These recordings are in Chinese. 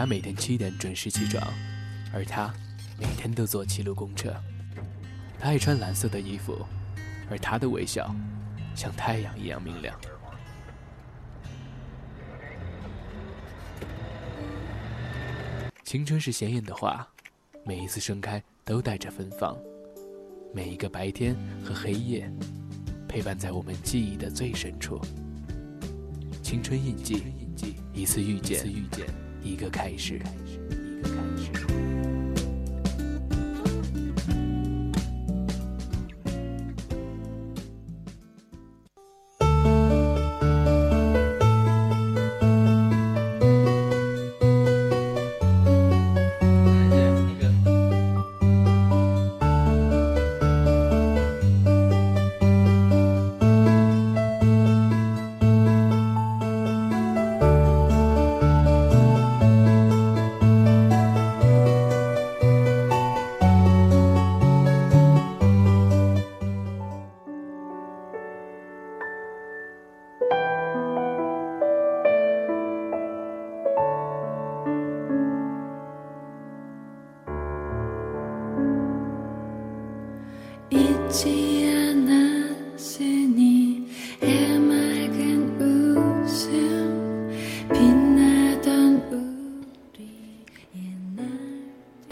他每天七点准时起床，而他每天都坐七路公车。他爱穿蓝色的衣服，而他的微笑像太阳一样明亮。青春是鲜艳的花，每一次盛开都带着芬芳。每一个白天和黑夜，陪伴在我们记忆的最深处。青春印记，一次遇见，一个开始。大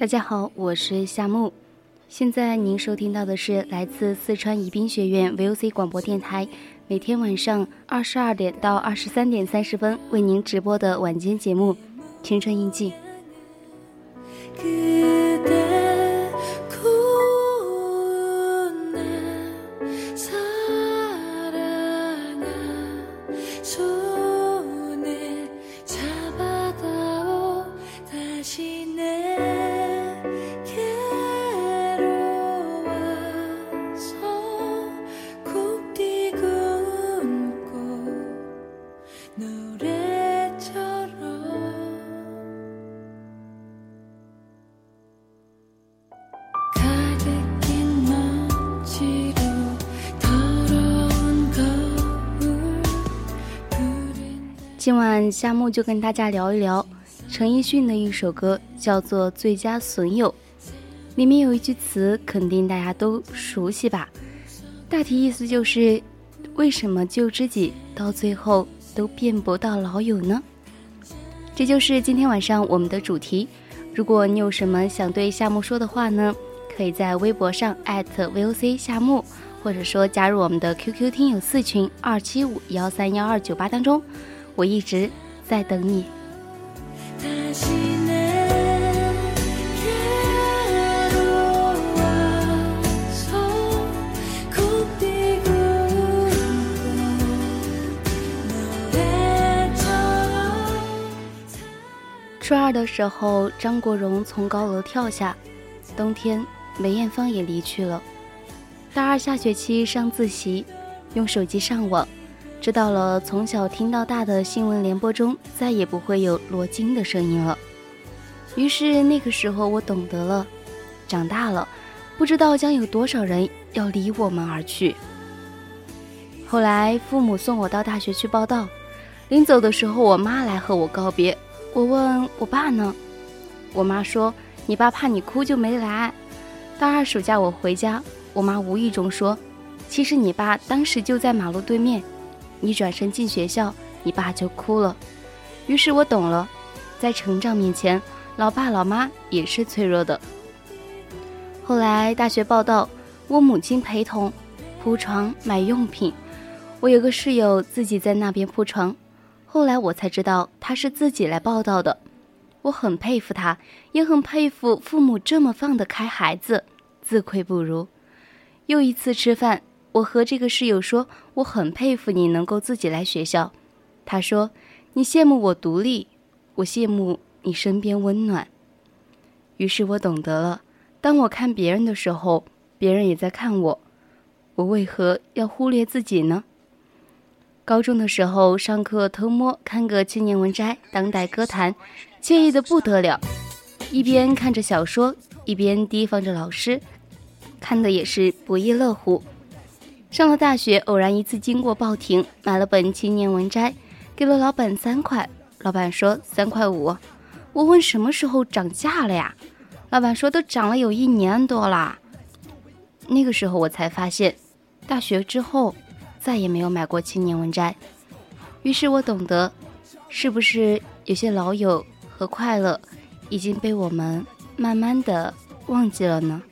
大家好，我是夏木。现在您收听到的是来自四川宜宾学院 VOC 广播电台，每天晚上二十二点到二十三点三十分为您直播的晚间节目《青春印记》。夏木就跟大家聊一聊陈奕迅的一首歌，叫做《最佳损友》，里面有一句词，肯定大家都熟悉吧？大体意思就是，为什么旧知己到最后都变不到老友呢？这就是今天晚上我们的主题。如果你有什么想对夏木说的话呢，可以在微博上 @VOC 夏木，或者说加入我们的 QQ 听友四群二七五幺三幺二九八当中。我一直在等你。初二的时候，张国荣从高楼跳下；冬天，梅艳芳也离去了。大二下学期上自习，用手机上网。知道了，从小听到大的新闻联播中再也不会有罗京的声音了。于是那个时候我懂得了，长大了，不知道将有多少人要离我们而去。后来父母送我到大学去报道，临走的时候，我妈来和我告别。我问我爸呢，我妈说你爸怕你哭就没来。大二暑假我回家，我妈无意中说，其实你爸当时就在马路对面。你转身进学校，你爸就哭了。于是我懂了，在成长面前，老爸老妈也是脆弱的。后来大学报道，我母亲陪同铺床买用品，我有个室友自己在那边铺床。后来我才知道他是自己来报道的，我很佩服他，也很佩服父母这么放得开孩子，自愧不如。又一次吃饭。我和这个室友说，我很佩服你能够自己来学校。他说，你羡慕我独立，我羡慕你身边温暖。于是我懂得了，当我看别人的时候，别人也在看我。我为何要忽略自己呢？高中的时候，上课偷摸看个青年文摘、当代歌坛，惬意的不得了。一边看着小说，一边提防着老师，看的也是不亦乐乎。上了大学，偶然一次经过报亭，买了本《青年文摘》，给了老板三块。老板说三块五，我问什么时候涨价了呀？老板说都涨了有一年多啦。那个时候我才发现，大学之后再也没有买过青年文摘。于是我懂得，是不是有些老友和快乐已经被我们慢慢的忘记了呢？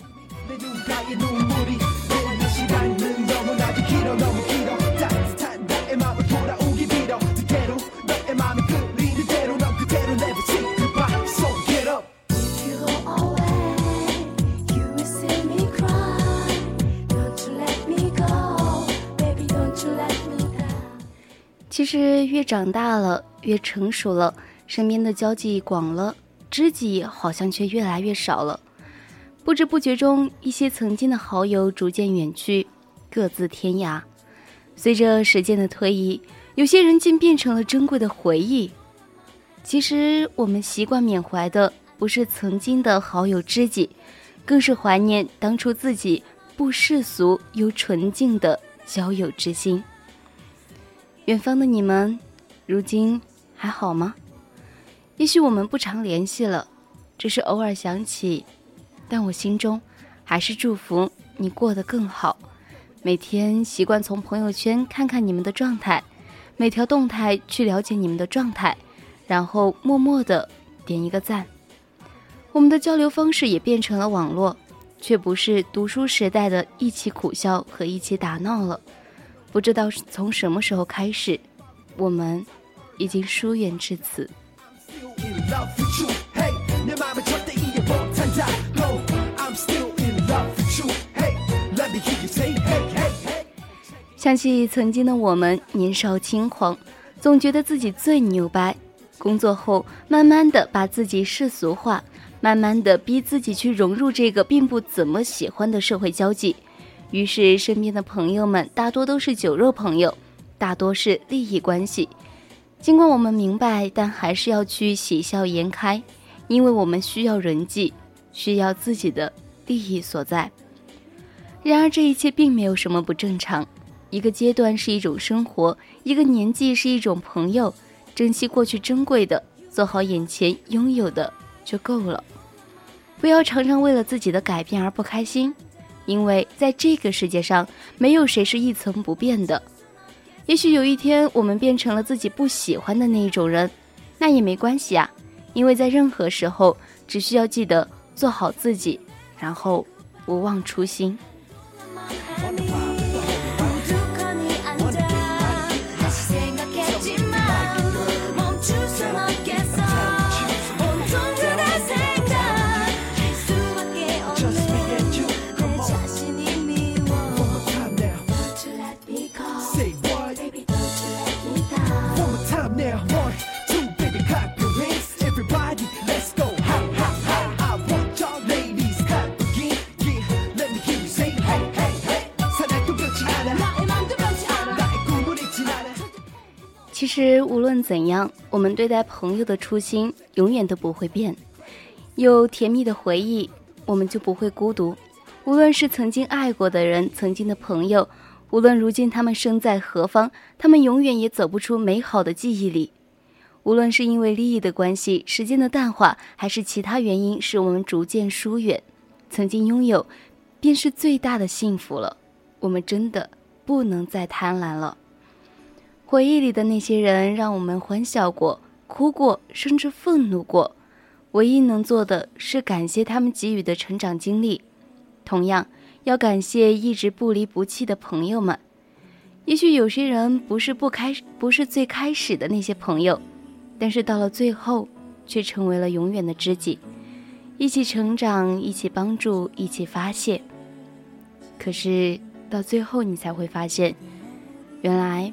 实越长大了，越成熟了，身边的交际广了，知己好像却越来越少了。不知不觉中，一些曾经的好友逐渐远去，各自天涯。随着时间的推移，有些人竟变成了珍贵的回忆。其实，我们习惯缅怀的不是曾经的好友知己，更是怀念当初自己不世俗又纯净的交友之心。远方的你们，如今还好吗？也许我们不常联系了，只是偶尔想起，但我心中还是祝福你过得更好。每天习惯从朋友圈看看你们的状态，每条动态去了解你们的状态，然后默默的点一个赞。我们的交流方式也变成了网络，却不是读书时代的一起苦笑和一起打闹了。不知道从什么时候开始，我们已经疏远至此。想起曾经的我们，年少轻狂，总觉得自己最牛掰。工作后，慢慢的把自己世俗化，慢慢的逼自己去融入这个并不怎么喜欢的社会交际。于是，身边的朋友们大多都是酒肉朋友，大多是利益关系。尽管我们明白，但还是要去喜笑颜开，因为我们需要人际，需要自己的利益所在。然而，这一切并没有什么不正常。一个阶段是一种生活，一个年纪是一种朋友。珍惜过去珍贵的，做好眼前拥有的就够了。不要常常为了自己的改变而不开心。因为在这个世界上，没有谁是一成不变的。也许有一天我们变成了自己不喜欢的那一种人，那也没关系啊。因为在任何时候，只需要记得做好自己，然后不忘初心。实无论怎样，我们对待朋友的初心永远都不会变。有甜蜜的回忆，我们就不会孤独。无论是曾经爱过的人，曾经的朋友，无论如今他们身在何方，他们永远也走不出美好的记忆里。无论是因为利益的关系、时间的淡化，还是其他原因，使我们逐渐疏远，曾经拥有，便是最大的幸福了。我们真的不能再贪婪了。回忆里的那些人，让我们欢笑过、哭过，甚至愤怒过。唯一能做的是感谢他们给予的成长经历，同样要感谢一直不离不弃的朋友们。也许有些人不是不开，不是最开始的那些朋友，但是到了最后，却成为了永远的知己，一起成长，一起帮助，一起发泄。可是到最后，你才会发现，原来。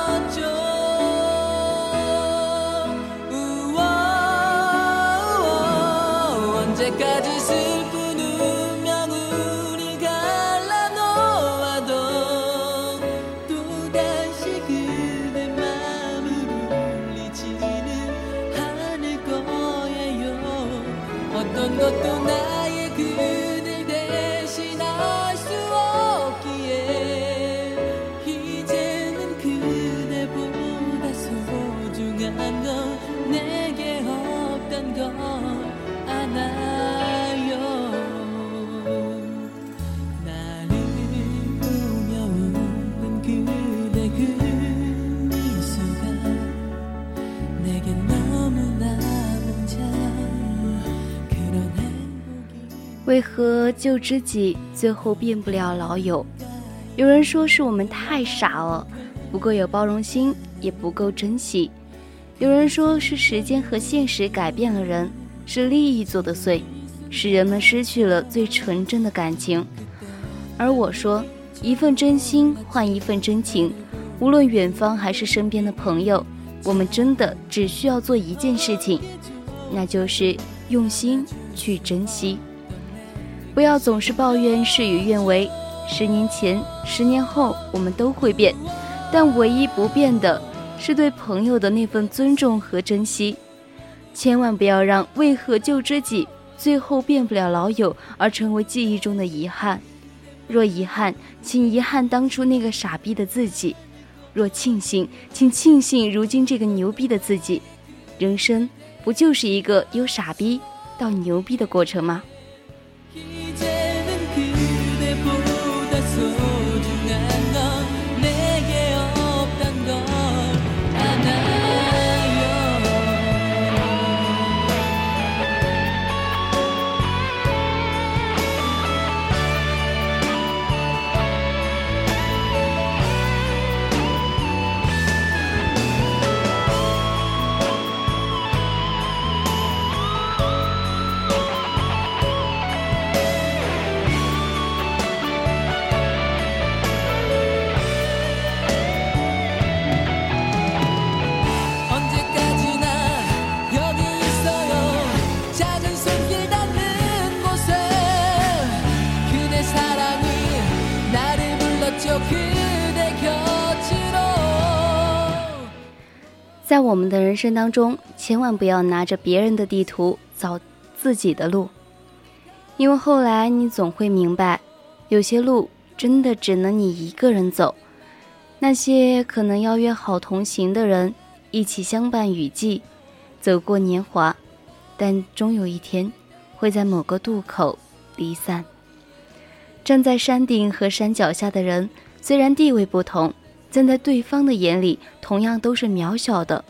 为何旧知己最后变不了老友？有人说是我们太傻了，不够有包容心，也不够珍惜；有人说是时间和现实改变了人，是利益作的祟，使人们失去了最纯真的感情。而我说，一份真心换一份真情，无论远方还是身边的朋友，我们真的只需要做一件事情，那就是用心去珍惜。不要总是抱怨事与愿违。十年前、十年后，我们都会变，但唯一不变的是对朋友的那份尊重和珍惜。千万不要让为何旧知己最后变不了老友而成为记忆中的遗憾。若遗憾，请遗憾当初那个傻逼的自己；若庆幸，请庆幸如今这个牛逼的自己。人生不就是一个由傻逼到牛逼的过程吗？在我们的人生当中，千万不要拿着别人的地图走自己的路，因为后来你总会明白，有些路真的只能你一个人走。那些可能要约好同行的人，一起相伴雨季，走过年华，但终有一天会在某个渡口离散。站在山顶和山脚下的人，虽然地位不同。站在对方的眼里，同样都是渺小的。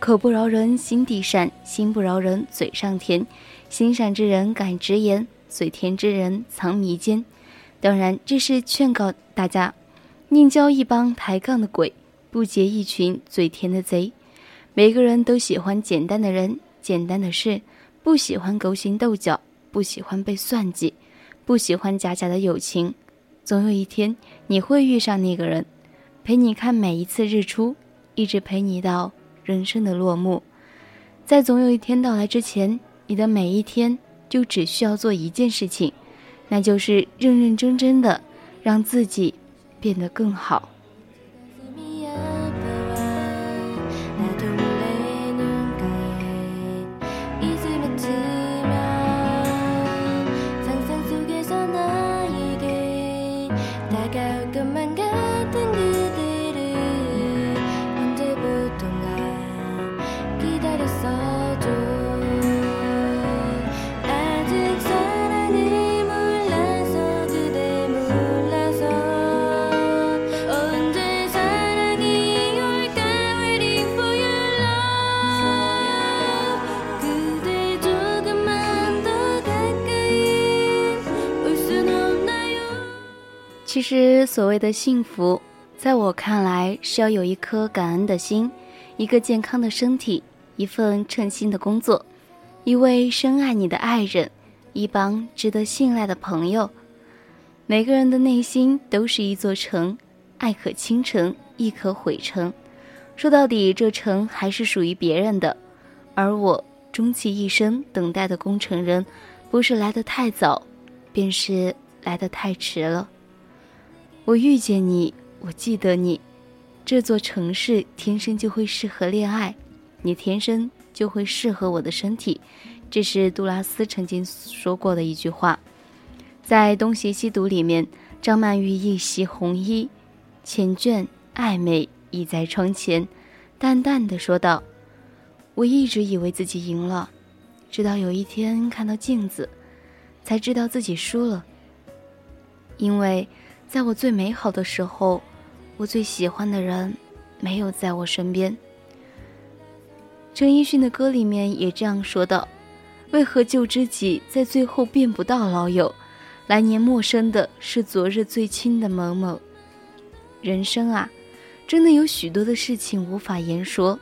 口不饶人，心地善；心不饶人，嘴上甜。心善之人敢直言，嘴甜之人藏迷奸。当然，这是劝告大家：宁交一帮抬杠的鬼，不结一群嘴甜的贼。每个人都喜欢简单的人、简单的事，不喜欢勾心斗角，不喜欢被算计，不喜欢假假的友情。总有一天，你会遇上那个人，陪你看每一次日出，一直陪你到人生的落幕。在总有一天到来之前，你的每一天就只需要做一件事情，那就是认认真真的让自己变得更好。其实，所谓的幸福，在我看来，是要有一颗感恩的心，一个健康的身体，一份称心的工作，一位深爱你的爱人，一帮值得信赖的朋友。每个人的内心都是一座城，爱可倾城，亦可毁城。说到底，这城还是属于别人的。而我终其一生等待的工程人，不是来得太早，便是来得太迟了。我遇见你，我记得你。这座城市天生就会适合恋爱，你天生就会适合我的身体。这是杜拉斯曾经说过的一句话。在《东邪西毒》里面，张曼玉一袭红衣，缱绻暧昧倚在窗前，淡淡的说道：“我一直以为自己赢了，直到有一天看到镜子，才知道自己输了。因为。”在我最美好的时候，我最喜欢的人没有在我身边。陈奕迅的歌里面也这样说道：“为何旧知己在最后变不到老友？来年陌生的是昨日最亲的某某。人生啊，真的有许多的事情无法言说。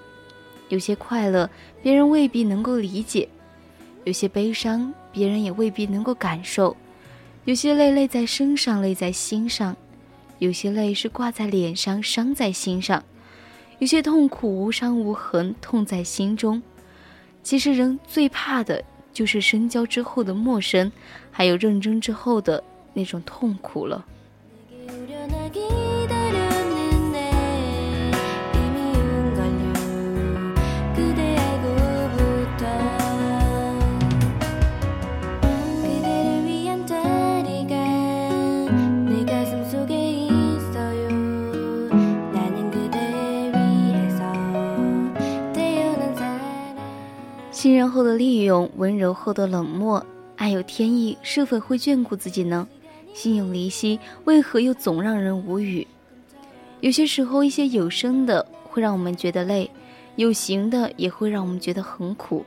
有些快乐，别人未必能够理解；有些悲伤，别人也未必能够感受。有些泪泪在身上，泪在心上；有些泪是挂在脸上，伤在心上；有些痛苦无伤无痕，痛在心中。其实人最怕的就是深交之后的陌生，还有认真之后的那种痛苦了。信任后的利用，温柔后的冷漠，爱有天意，是否会眷顾自己呢？心有离析，为何又总让人无语？有些时候，一些有声的会让我们觉得累，有形的也会让我们觉得很苦，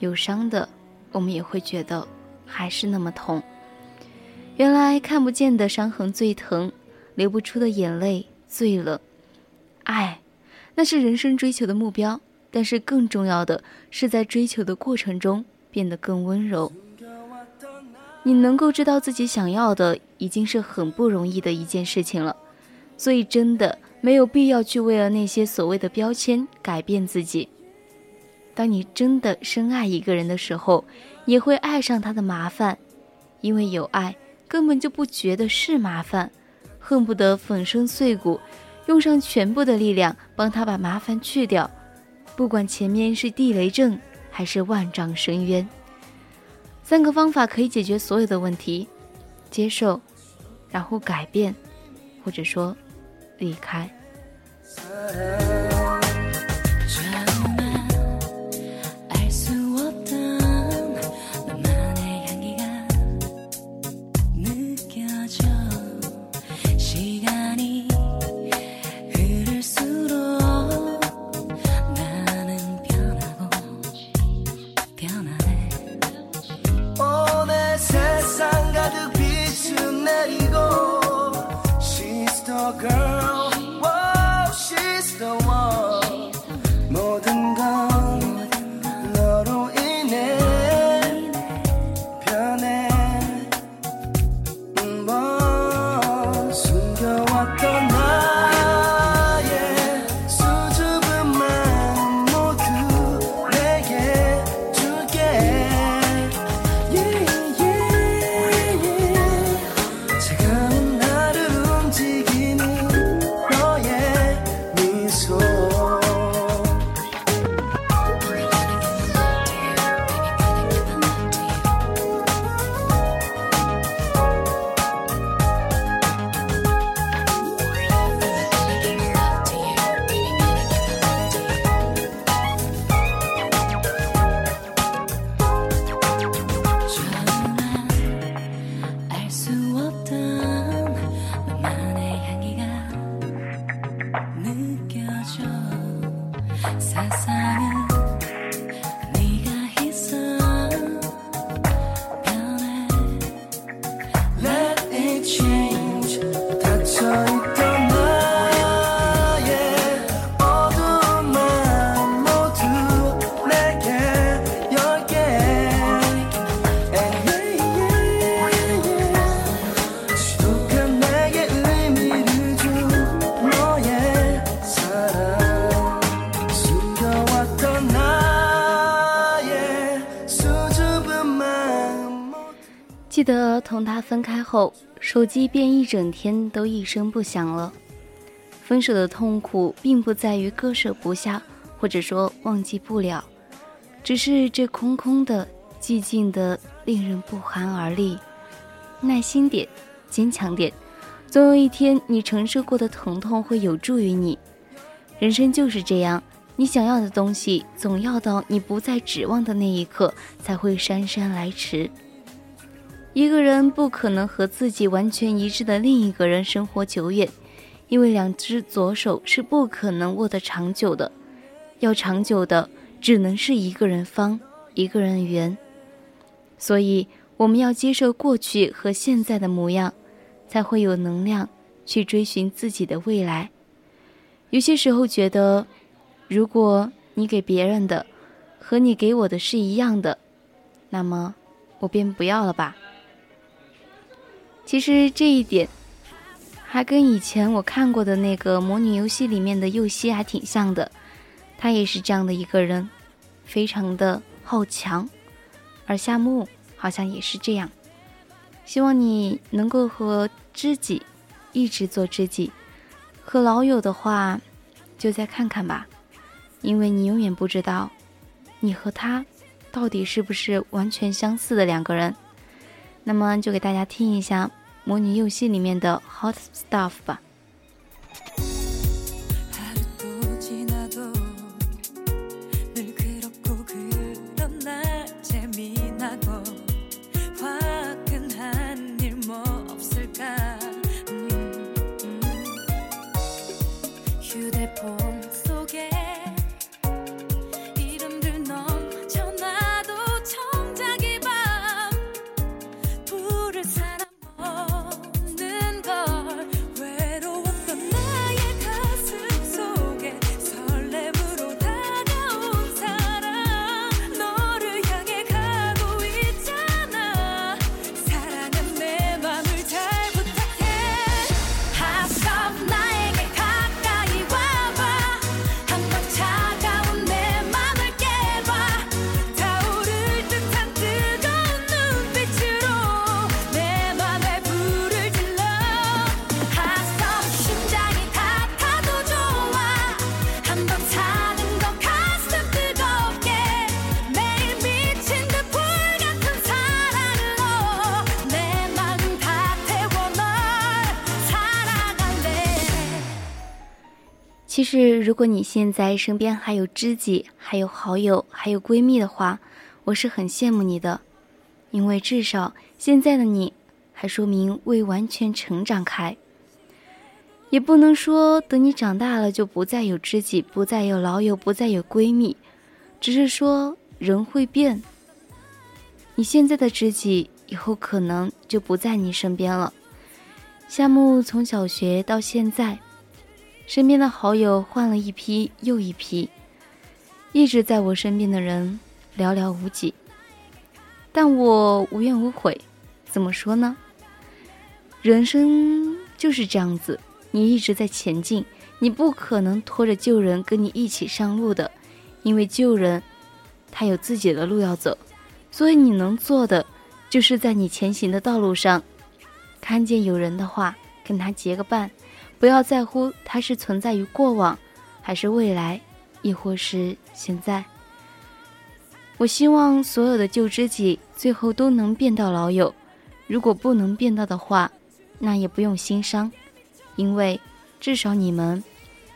有伤的我们也会觉得还是那么痛。原来看不见的伤痕最疼，流不出的眼泪最冷。爱，那是人生追求的目标。但是更重要的是，在追求的过程中变得更温柔。你能够知道自己想要的，已经是很不容易的一件事情了。所以，真的没有必要去为了那些所谓的标签改变自己。当你真的深爱一个人的时候，也会爱上他的麻烦，因为有爱，根本就不觉得是麻烦，恨不得粉身碎骨，用上全部的力量帮他把麻烦去掉。不管前面是地雷阵还是万丈深渊，三个方法可以解决所有的问题：接受，然后改变，或者说离开。girl. Whoa, she's the one. 모든 걸 后，手机便一整天都一声不响了。分手的痛苦并不在于割舍不下，或者说忘记不了，只是这空空的、寂静的，令人不寒而栗。耐心点，坚强点，总有一天你承受过的疼痛会有助于你。人生就是这样，你想要的东西，总要到你不再指望的那一刻，才会姗姗来迟。一个人不可能和自己完全一致的另一个人生活久远，因为两只左手是不可能握得长久的。要长久的，只能是一个人方，一个人圆。所以，我们要接受过去和现在的模样，才会有能量去追寻自己的未来。有些时候觉得，如果你给别人的和你给我的是一样的，那么我便不要了吧。其实这一点，还跟以前我看过的那个模拟游戏里面的右希还挺像的。他也是这样的一个人，非常的好强。而夏木好像也是这样。希望你能够和知己一直做知己，和老友的话，就再看看吧，因为你永远不知道，你和他到底是不是完全相似的两个人。那么就给大家听一下模拟游戏里面的 Hot Stuff 吧。如果你现在身边还有知己、还有好友、还有闺蜜的话，我是很羡慕你的，因为至少现在的你还说明未完全成长开。也不能说等你长大了就不再有知己、不再有老友、不再有闺蜜，只是说人会变。你现在的知己以后可能就不在你身边了。夏木从小学到现在。身边的好友换了一批又一批，一直在我身边的人寥寥无几，但我无怨无悔。怎么说呢？人生就是这样子，你一直在前进，你不可能拖着旧人跟你一起上路的，因为旧人他有自己的路要走，所以你能做的就是在你前行的道路上，看见有人的话，跟他结个伴。不要在乎它是存在于过往，还是未来，亦或是现在。我希望所有的旧知己最后都能变到老友，如果不能变到的话，那也不用心伤，因为至少你们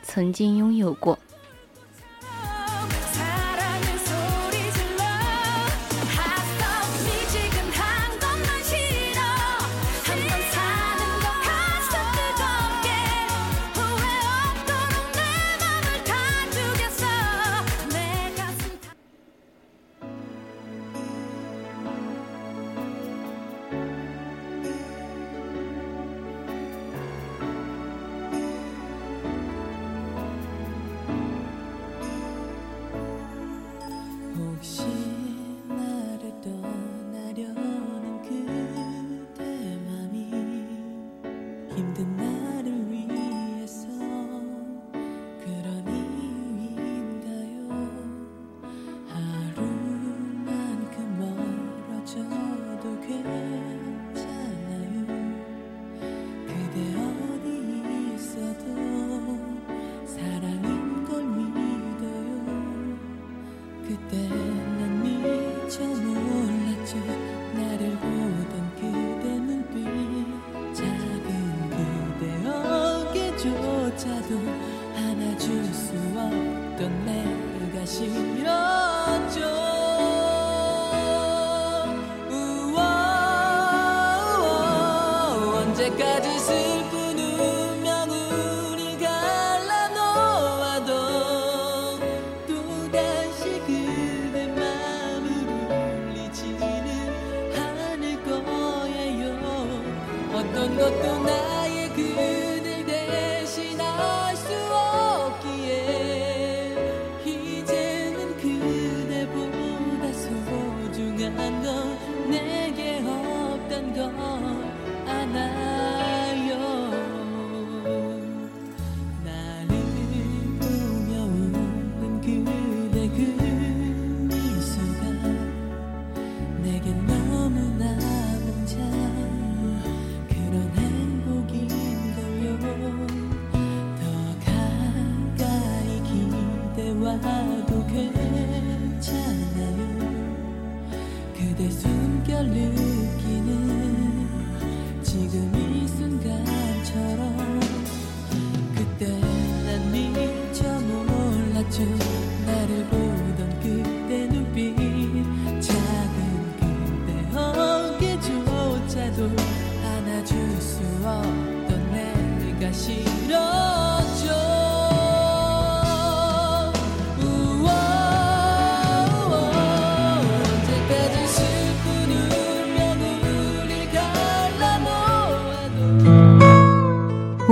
曾经拥有过。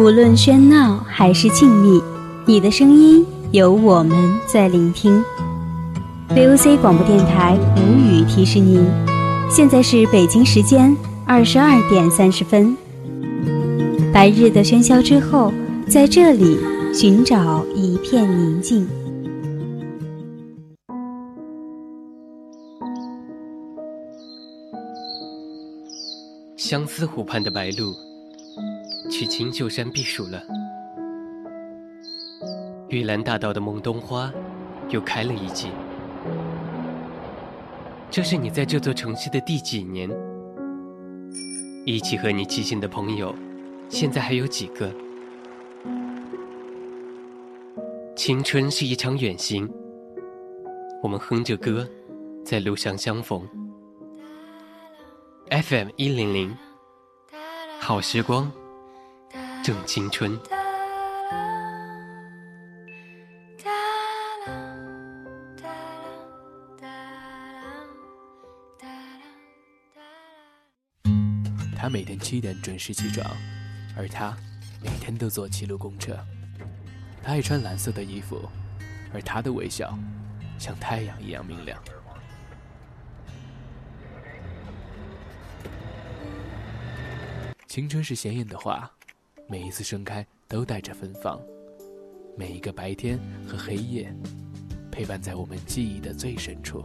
无论喧闹还是静谧，你的声音有我们在聆听。VOC 广播电台无语提示您，现在是北京时间二十二点三十分。白日的喧嚣之后，在这里寻找一片宁静。相思湖畔的白鹭，去青秀山避暑了。玉兰大道的孟冬花，又开了一季。这是你在这座城市的第几年？一起和你骑行的朋友，现在还有几个？青春是一场远行，我们哼着歌，在路上相逢。FM 一零零，好时光，正青春。他每天七点准时起床，而他每天都坐七路公车。他爱穿蓝色的衣服，而他的微笑像太阳一样明亮。青春是鲜艳的花，每一次盛开都带着芬芳。每一个白天和黑夜，陪伴在我们记忆的最深处。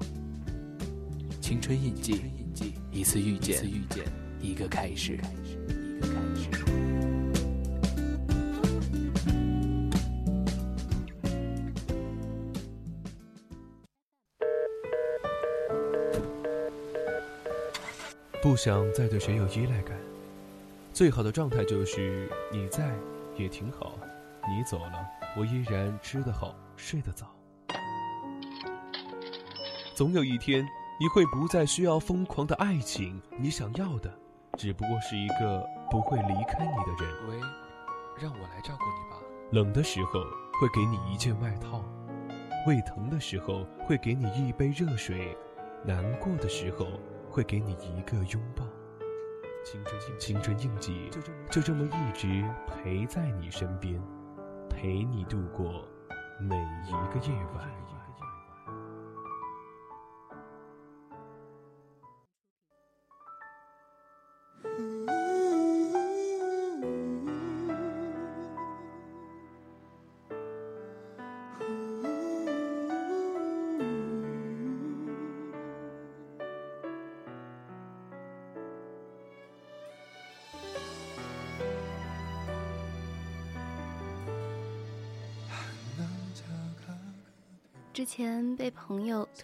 青春印记，一次遇见。一个开始，一个开始。不想再对谁有依赖感，最好的状态就是你在也挺好，你走了，我依然吃得好，睡得早。总有一天，你会不再需要疯狂的爱情，你想要的。只不过是一个不会离开你的人。喂，让我来照顾你吧。冷的时候会给你一件外套，胃疼的时候会给你一杯热水，难过的时候会给你一个拥抱。青春印青春印记就这么一直陪在你身边，陪你度过每一个夜晚。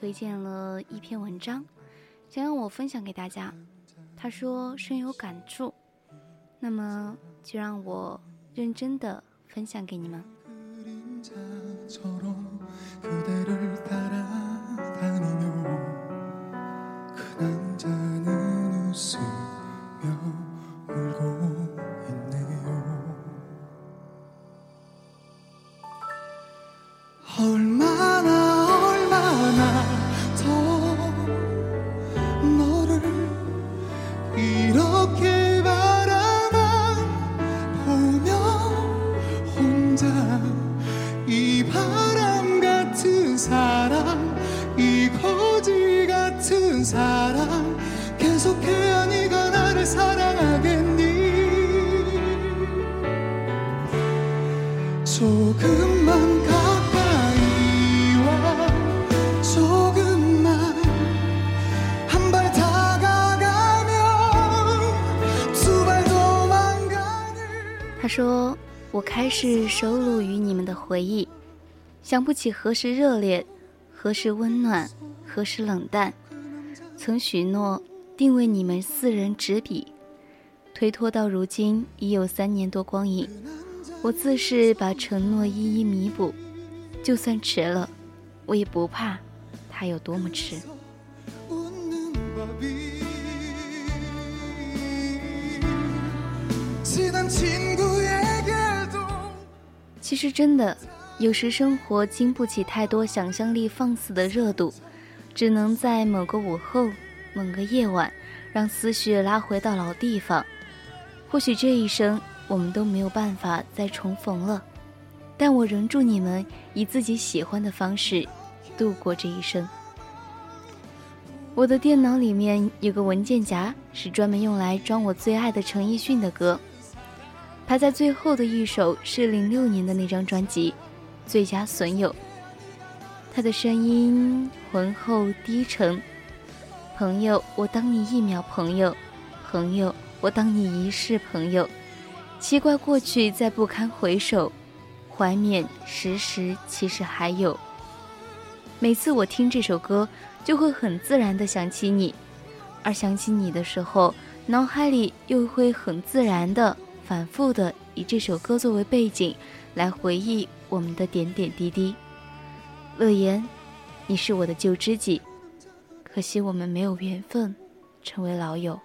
推荐了一篇文章，想让我分享给大家。他说深有感触，那么就让我认真的分享给你们。回忆，想不起何时热烈，何时温暖，何时冷淡。曾许诺定为你们四人执笔，推脱到如今已有三年多光阴。我自是把承诺一一弥补，就算迟了，我也不怕它有多么迟。”其实真的，有时生活经不起太多想象力放肆的热度，只能在某个午后、某个夜晚，让思绪拉回到老地方。或许这一生我们都没有办法再重逢了，但我仍祝你们以自己喜欢的方式度过这一生。我的电脑里面有个文件夹，是专门用来装我最爱的陈奕迅的歌，排在最后的一首是零六年的那张专辑《最佳损友》，他的声音浑厚低沉。朋友，我当你一秒朋友；朋友，我当你一世朋友。奇怪，过去再不堪回首，怀缅时时其实还有。每次我听这首歌，就会很自然的想起你，而想起你的时候，脑海里又会很自然的、反复的以这首歌作为背景，来回忆我们的点点滴滴。乐言，你是我的旧知己。可惜我们没有缘分成为老友。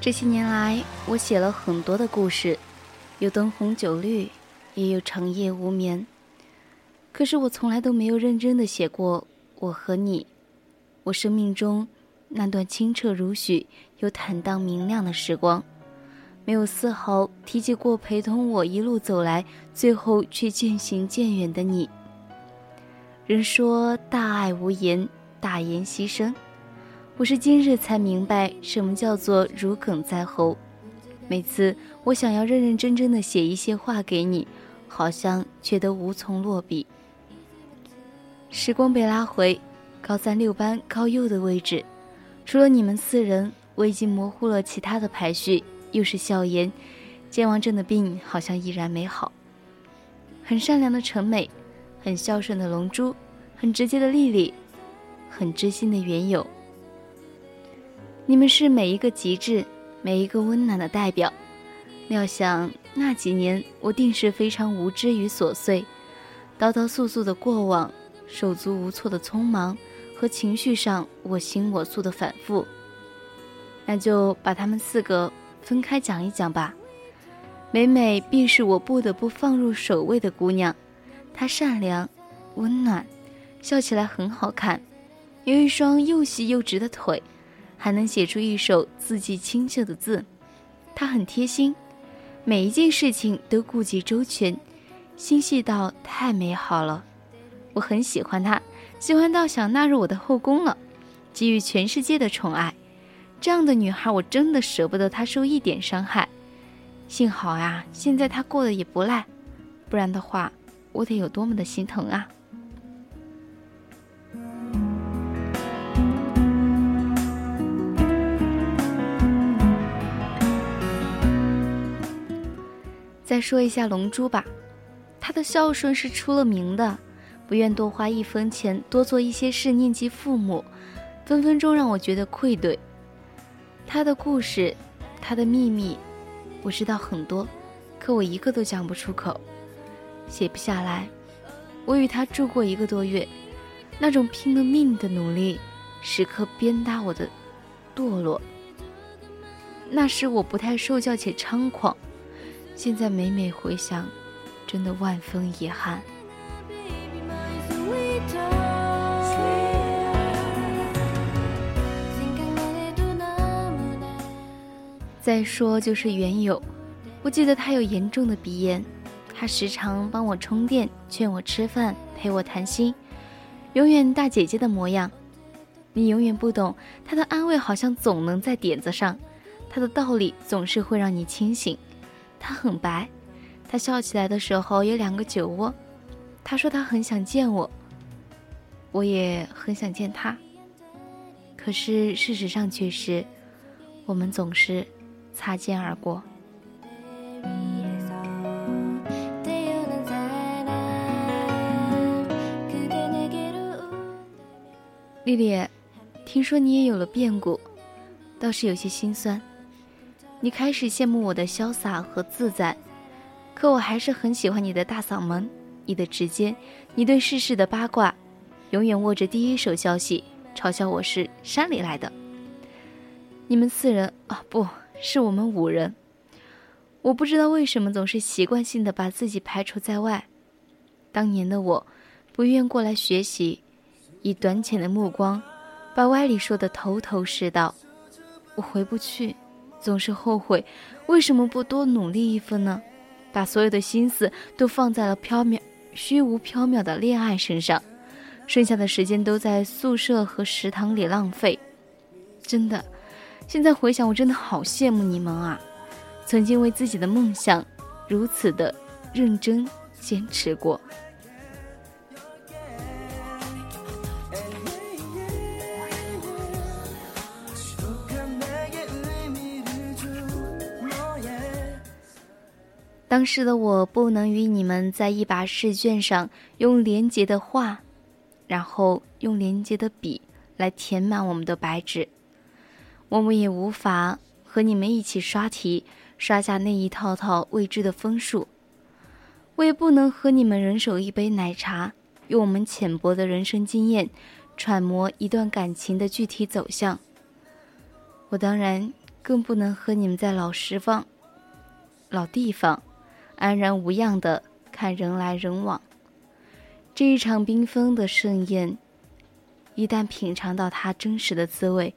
这些年来，我写了很多的故事，有灯红酒绿，也有长夜无眠。可是我从来都没有认真的写过我和你，我生命中那段清澈如许又坦荡明亮的时光，没有丝毫提及过陪同我一路走来，最后却渐行渐远的你。人说大爱无言，大言牺牲。我是今日才明白什么叫做如鲠在喉。每次我想要认认真真的写一些话给你，好像却都无从落笔。时光被拉回高三六班高右的位置，除了你们四人，我已经模糊了其他的排序。又是笑颜，健忘症的病好像依然没好。很善良的陈美，很孝顺的龙珠，很直接的丽丽，很知心的缘友。你们是每一个极致，每一个温暖的代表。料想那几年，我定是非常无知与琐碎，叨叨素素的过往，手足无措的匆忙和情绪上我行我素的反复。那就把他们四个分开讲一讲吧。美美必是我不得不放入首位的姑娘，她善良、温暖，笑起来很好看，有一双又细又直的腿。还能写出一首字迹清秀的字，他很贴心，每一件事情都顾及周全，心细到太美好了。我很喜欢他，喜欢到想纳入我的后宫了，给予全世界的宠爱。这样的女孩，我真的舍不得她受一点伤害。幸好啊，现在她过得也不赖，不然的话，我得有多么的心疼啊！再说一下龙珠吧，他的孝顺是出了名的，不愿多花一分钱，多做一些事念及父母，分分钟让我觉得愧对。他的故事，他的秘密，我知道很多，可我一个都讲不出口，写不下来。我与他住过一个多月，那种拼了命的努力，时刻鞭打我的堕落。那时我不太受教且猖狂。现在每每回想，真的万分遗憾。再说就是缘友，我记得他有严重的鼻炎，他时常帮我充电，劝我吃饭，陪我谈心，永远大姐姐的模样。你永远不懂他的安慰，好像总能在点子上，他的道理总是会让你清醒。他很白，他笑起来的时候有两个酒窝。他说他很想见我，我也很想见他。可是事实上却是，我们总是擦肩而过。丽丽，听说你也有了变故，倒是有些心酸。你开始羡慕我的潇洒和自在，可我还是很喜欢你的大嗓门，你的直接，你对世事的八卦，永远握着第一手消息，嘲笑我是山里来的。你们四人啊，不是我们五人。我不知道为什么总是习惯性的把自己排除在外。当年的我，不愿过来学习。以短浅的目光，把歪理说得头头是道。我回不去，总是后悔，为什么不多努力一分呢？把所有的心思都放在了缥缈、虚无缥缈的恋爱身上，剩下的时间都在宿舍和食堂里浪费。真的，现在回想，我真的好羡慕你们啊！曾经为自己的梦想如此的认真坚持过。当时的我不能与你们在一把试卷上用廉洁的画，然后用廉洁的笔来填满我们的白纸，我们也无法和你们一起刷题，刷下那一套套未知的分数。我也不能和你们人手一杯奶茶，用我们浅薄的人生经验揣摩一段感情的具体走向。我当然更不能和你们在老时方、老地方。安然无恙的看人来人往，这一场缤纷的盛宴，一旦品尝到它真实的滋味，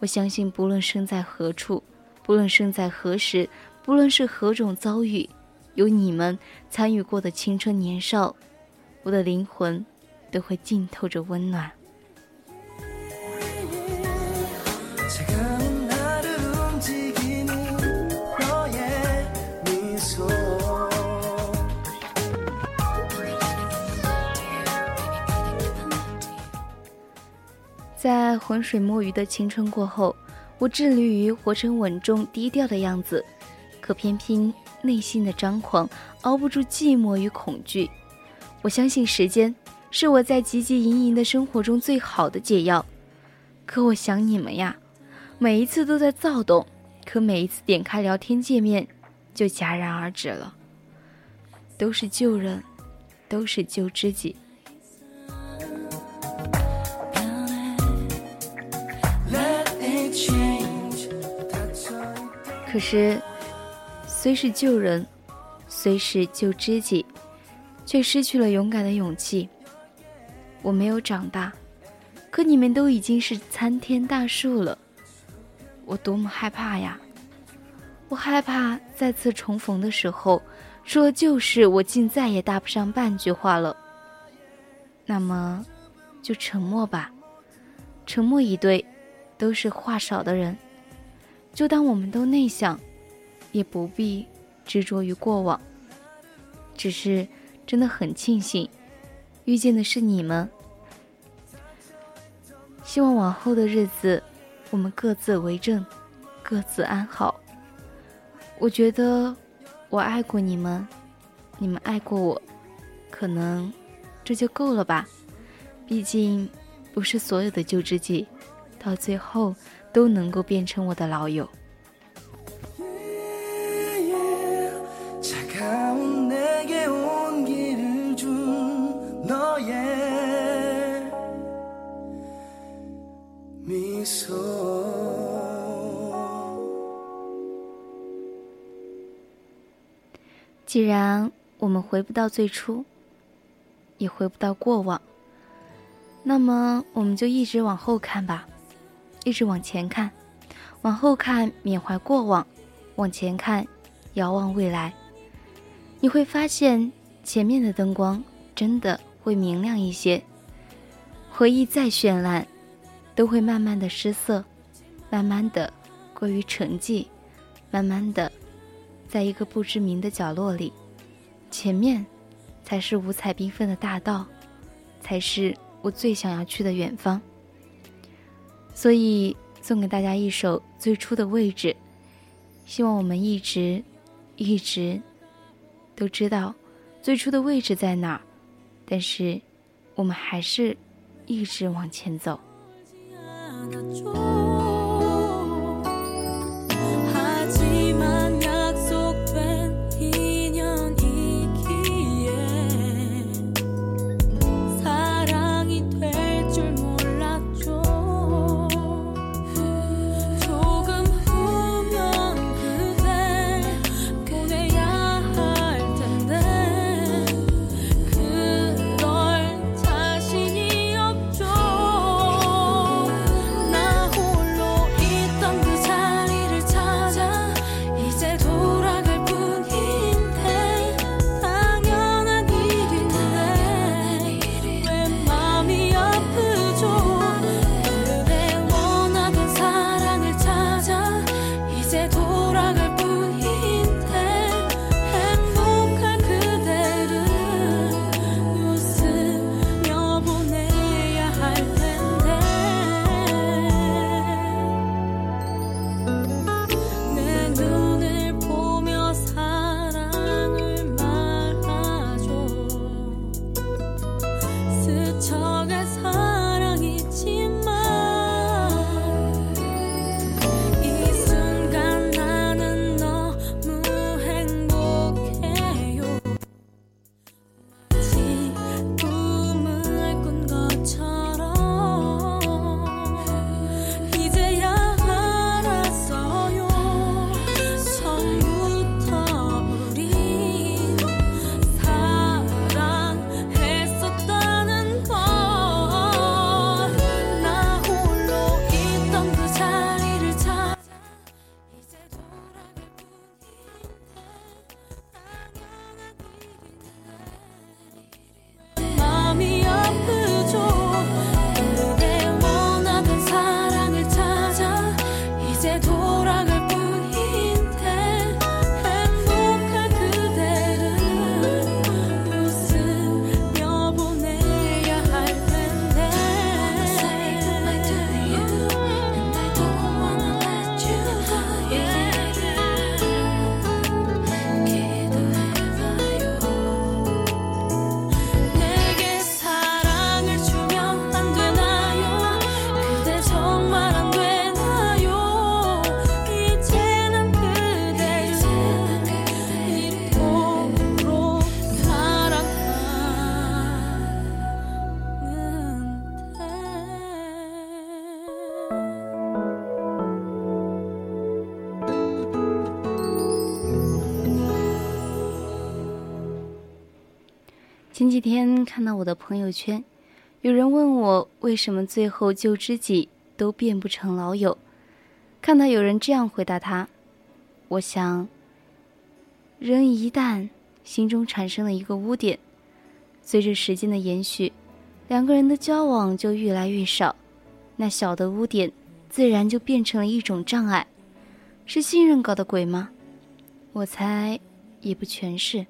我相信不论身在何处，不论身在何时，不论是何种遭遇，有你们参与过的青春年少，我的灵魂都会浸透着温暖。浑水摸鱼的青春过后，我致力于活成稳重低调的样子，可偏偏内心的张狂熬不住寂寞与恐惧。我相信时间是我在汲汲营营的生活中最好的解药，可我想你们呀，每一次都在躁动，可每一次点开聊天界面就戛然而止了。都是旧人，都是旧知己。可是，虽是旧人，虽是旧知己，却失去了勇敢的勇气。我没有长大，可你们都已经是参天大树了。我多么害怕呀！我害怕再次重逢的时候，说了旧事，我竟再也搭不上半句话了。那么，就沉默吧，沉默以对，都是话少的人。就当我们都内向，也不必执着于过往。只是真的很庆幸，遇见的是你们。希望往后的日子，我们各自为政，各自安好。我觉得我爱过你们，你们爱过我，可能这就够了吧。毕竟，不是所有的旧知己，到最后。都能够变成我的老友。既然我们回不到最初，也回不到过往，那么我们就一直往后看吧。一直往前看，往后看，缅怀过往；往前看，遥望未来。你会发现，前面的灯光真的会明亮一些。回忆再绚烂，都会慢慢的失色，慢慢的归于沉寂，慢慢的，在一个不知名的角落里，前面，才是五彩缤纷的大道，才是我最想要去的远方。所以，送给大家一首《最初的位置》，希望我们一直、一直都知道最初的位置在哪，但是我们还是一直往前走。看到我的朋友圈，有人问我为什么最后旧知己都变不成老友。看到有人这样回答他，我想，人一旦心中产生了一个污点，随着时间的延续，两个人的交往就越来越少，那小的污点自然就变成了一种障碍。是信任搞的鬼吗？我猜也不全是。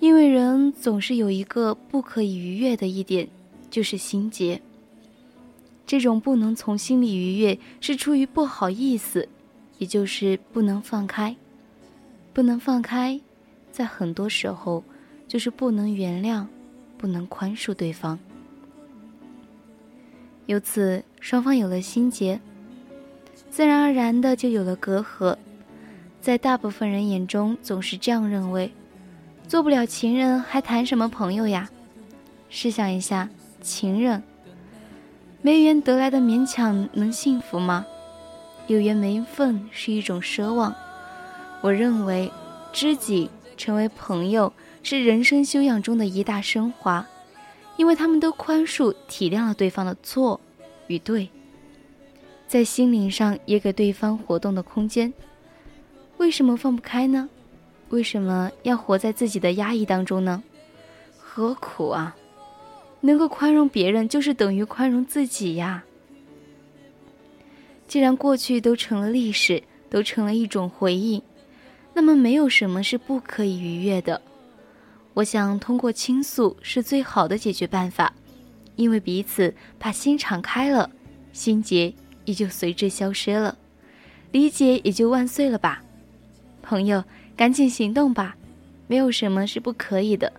因为人总是有一个不可以逾越的一点，就是心结。这种不能从心里逾越，是出于不好意思，也就是不能放开。不能放开，在很多时候就是不能原谅，不能宽恕对方。由此，双方有了心结，自然而然的就有了隔阂。在大部分人眼中，总是这样认为。做不了情人，还谈什么朋友呀？试想一下，情人没缘得来的勉强能幸福吗？有缘没份是一种奢望。我认为，知己成为朋友是人生修养中的一大升华，因为他们都宽恕、体谅了对方的错与对，在心灵上也给对方活动的空间。为什么放不开呢？为什么要活在自己的压抑当中呢？何苦啊！能够宽容别人，就是等于宽容自己呀。既然过去都成了历史，都成了一种回忆，那么没有什么是不可以逾越的。我想通过倾诉是最好的解决办法，因为彼此把心敞开了，心结也就随之消失了，理解也就万岁了吧。朋友，赶紧行动吧，没有什么是不可以的，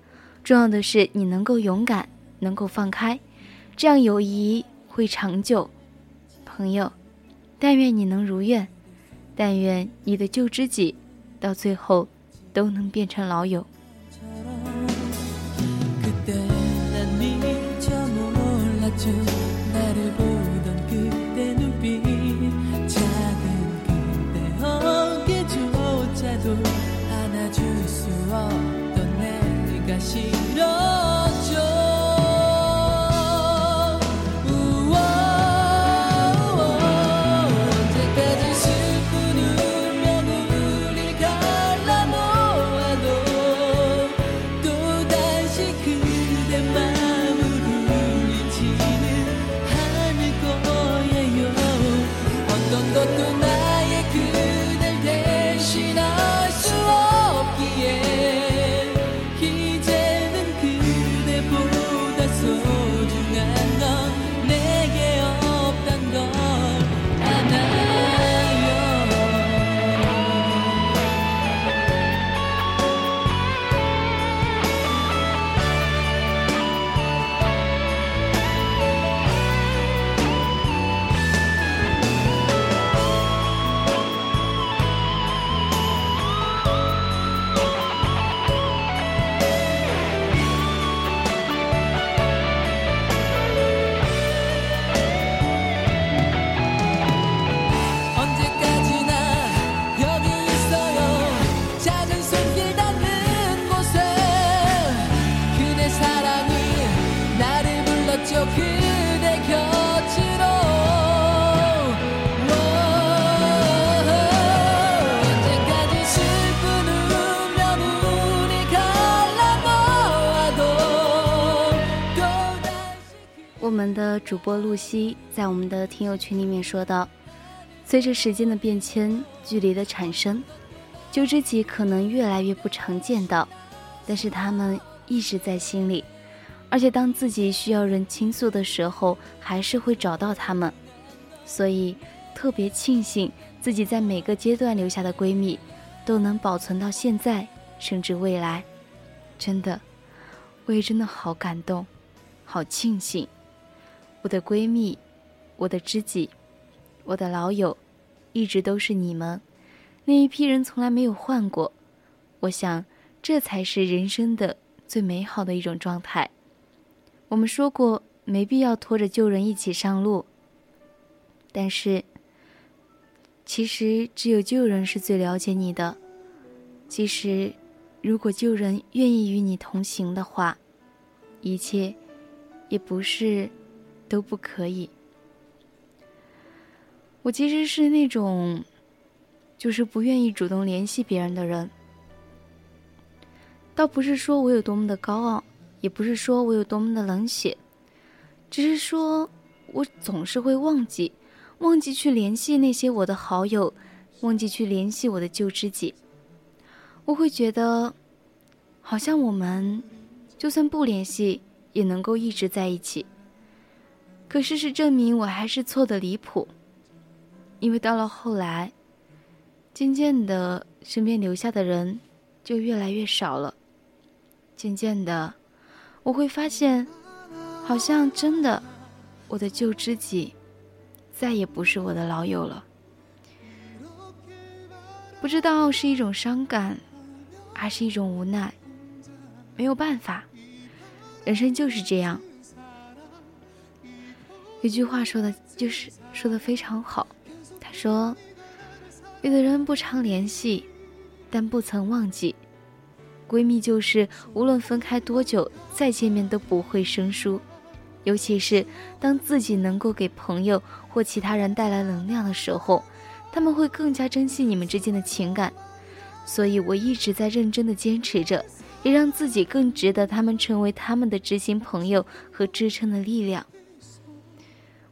重要的是你能够勇敢，能够放开，这样友谊会长久。朋友，但愿你能如愿，但愿你的旧知己到最后都能变成老友。们的主播露西在我们的听友群里面说道：“随着时间的变迁，距离的产生，旧知己可能越来越不常见到，但是他们一直在心里，而且当自己需要人倾诉的时候，还是会找到他们。所以特别庆幸自己在每个阶段留下的闺蜜，都能保存到现在，甚至未来。真的，我也真的好感动，好庆幸。”我的闺蜜，我的知己，我的老友，一直都是你们。那一批人从来没有换过。我想，这才是人生的最美好的一种状态。我们说过，没必要拖着旧人一起上路。但是，其实只有旧人是最了解你的。其实如果旧人愿意与你同行的话，一切也不是。都不可以。我其实是那种，就是不愿意主动联系别人的人。倒不是说我有多么的高傲，也不是说我有多么的冷血，只是说我总是会忘记，忘记去联系那些我的好友，忘记去联系我的旧知己。我会觉得，好像我们就算不联系，也能够一直在一起。可事实证明，我还是错的离谱。因为到了后来，渐渐的，身边留下的人就越来越少了。渐渐的，我会发现，好像真的，我的旧知己，再也不是我的老友了。不知道是一种伤感，还是一种无奈。没有办法，人生就是这样。有句话说的，就是说的非常好。他说：“有的人不常联系，但不曾忘记。闺蜜就是无论分开多久，再见面都不会生疏。尤其是当自己能够给朋友或其他人带来能量的时候，他们会更加珍惜你们之间的情感。所以我一直在认真的坚持着，也让自己更值得他们成为他们的知心朋友和支撑的力量。”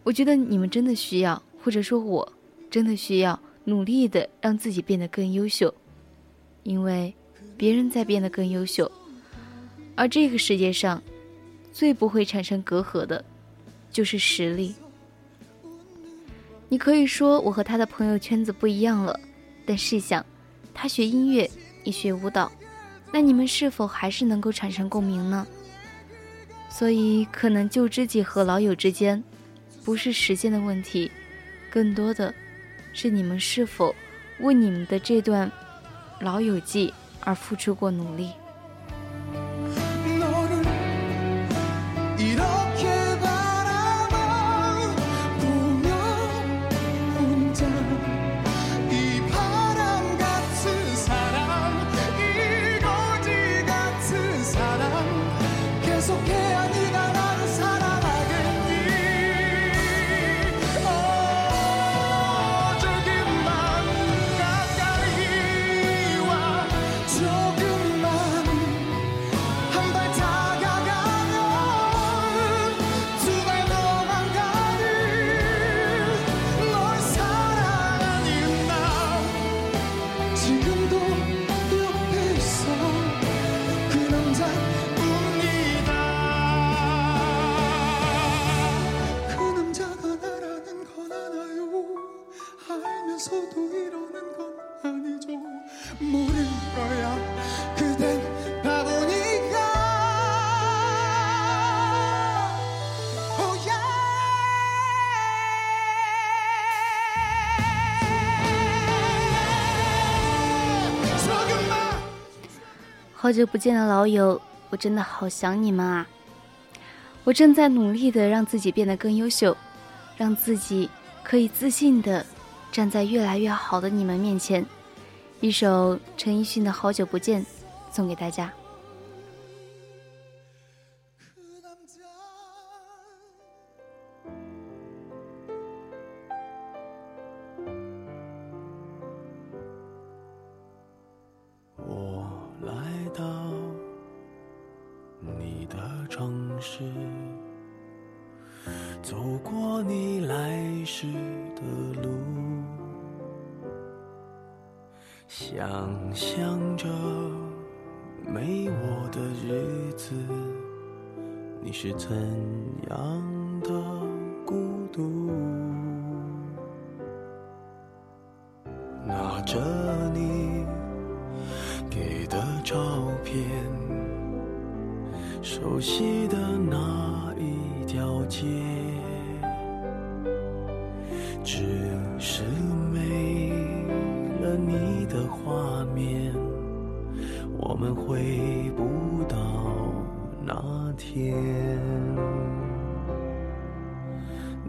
我觉得你们真的需要，或者说我真的需要努力的让自己变得更优秀，因为别人在变得更优秀，而这个世界上最不会产生隔阂的，就是实力。你可以说我和他的朋友圈子不一样了，但试想，他学音乐，你学舞蹈，那你们是否还是能够产生共鸣呢？所以，可能旧知己和老友之间，不是时间的问题，更多的是你们是否为你们的这段老友记而付出过努力。好久不见的老友，我真的好想你们啊！我正在努力的让自己变得更优秀，让自己可以自信的站在越来越好的你们面前。一首陈奕迅的《好久不见》送给大家。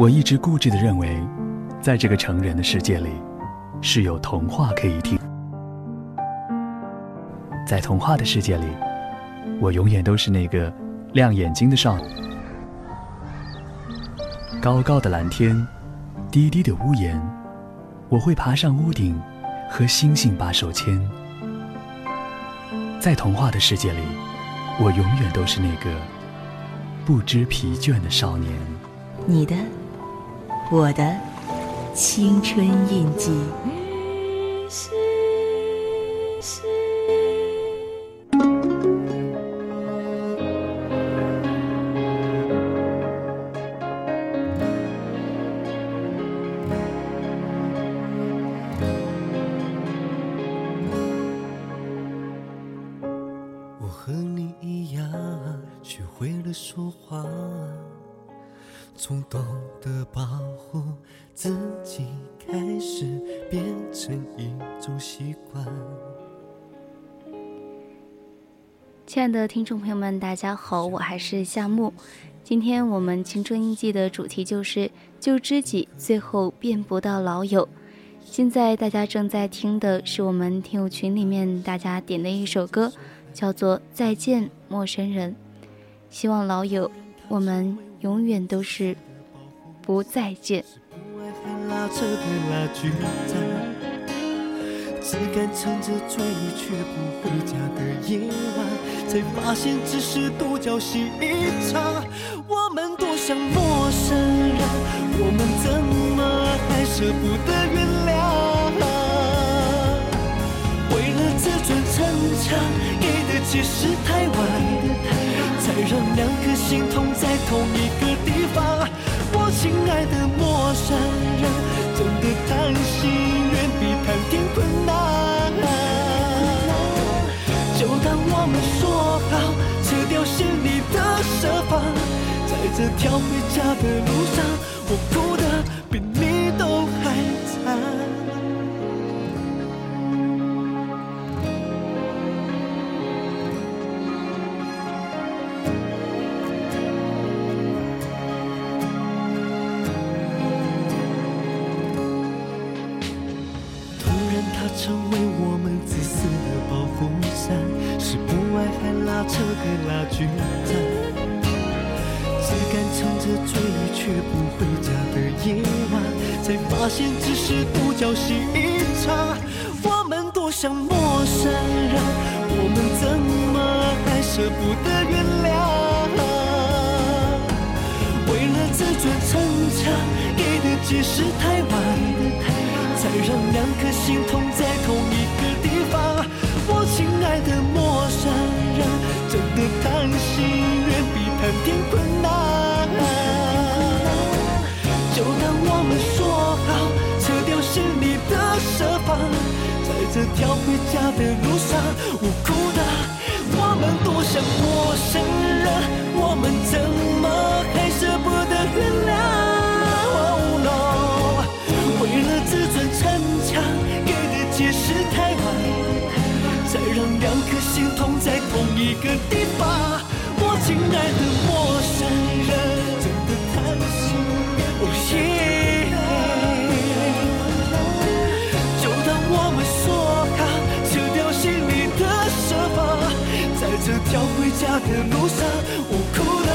我一直固执地认为，在这个成人的世界里，是有童话可以听。在童话的世界里，我永远都是那个亮眼睛的少女。高高的蓝天，低低的屋檐，我会爬上屋顶，和星星把手牵。在童话的世界里，我永远都是那个不知疲倦的少年。你的，我的青春印记。的听众朋友们，大家好，我还是夏木。今天我们青春印记的主题就是旧知己，最后变不到老友。现在大家正在听的是我们听友群里面大家点的一首歌，叫做《再见陌生人》。希望老友，我们永远都是不再见。只敢撑着追忆却不回家的夜晚，才发现只是独角戏一场。我们多像陌生人，我们怎么还舍不得原谅？为了自尊逞强，给的解释太晚，才让两颗心痛在同一个地方。我亲爱的陌生人，真的谈心远比谈天困难。就当我们说这条回家的路上，我哭的比你都还惨。突然，它成为我们自私的保护伞，是不爱还拉扯的拉锯战。只敢撑着醉却不回家的夜晚，才发现只是独角戏一场。我们多像陌生人，我们怎么还舍不得原谅？为了自尊逞强，给的解释太晚，才让两颗心痛在同一个地方。我亲爱的陌生人，真的谈心远比谈天困难。我们说好，撤掉心里的设防，在这条回家的路上，我哭的，我们多像陌生人，我们怎么还舍不得原谅？Oh no，为了自尊逞强，给的解释太晚，才让两颗心痛在同一个地方。我亲爱的我要回家的路上，我哭的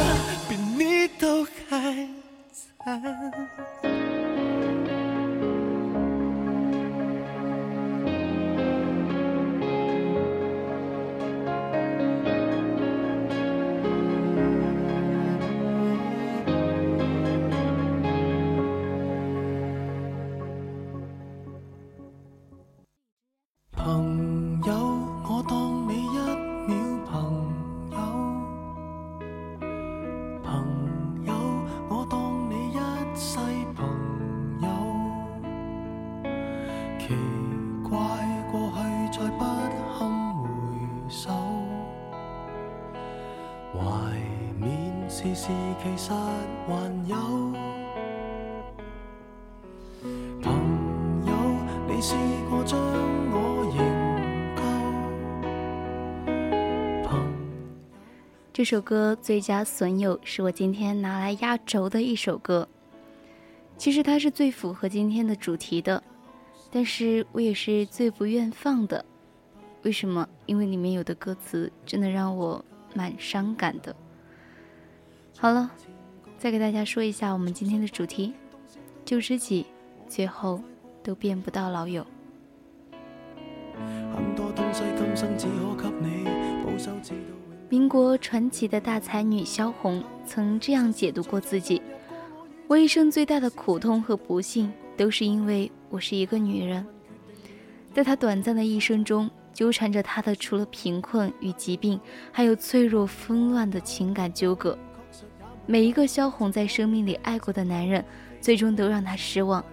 比你都还惨。这首歌《最佳损友》是我今天拿来压轴的一首歌。其实它是最符合今天的主题的，但是我也是最不愿放的。为什么？因为里面有的歌词真的让我蛮伤感的。好了，再给大家说一下我们今天的主题：旧知己，最后都变不到老友。很多东西今生只可给你保守，直到永民国传奇的大才女萧红曾这样解读过自己：我一生最大的苦痛和不幸，都是因为我是一个女人。在她短暂的一生中，纠缠着她的除了贫困与疾病，还有脆弱纷乱的情感纠葛。每一个萧红在生命里爱过的男人，最终都让她失望。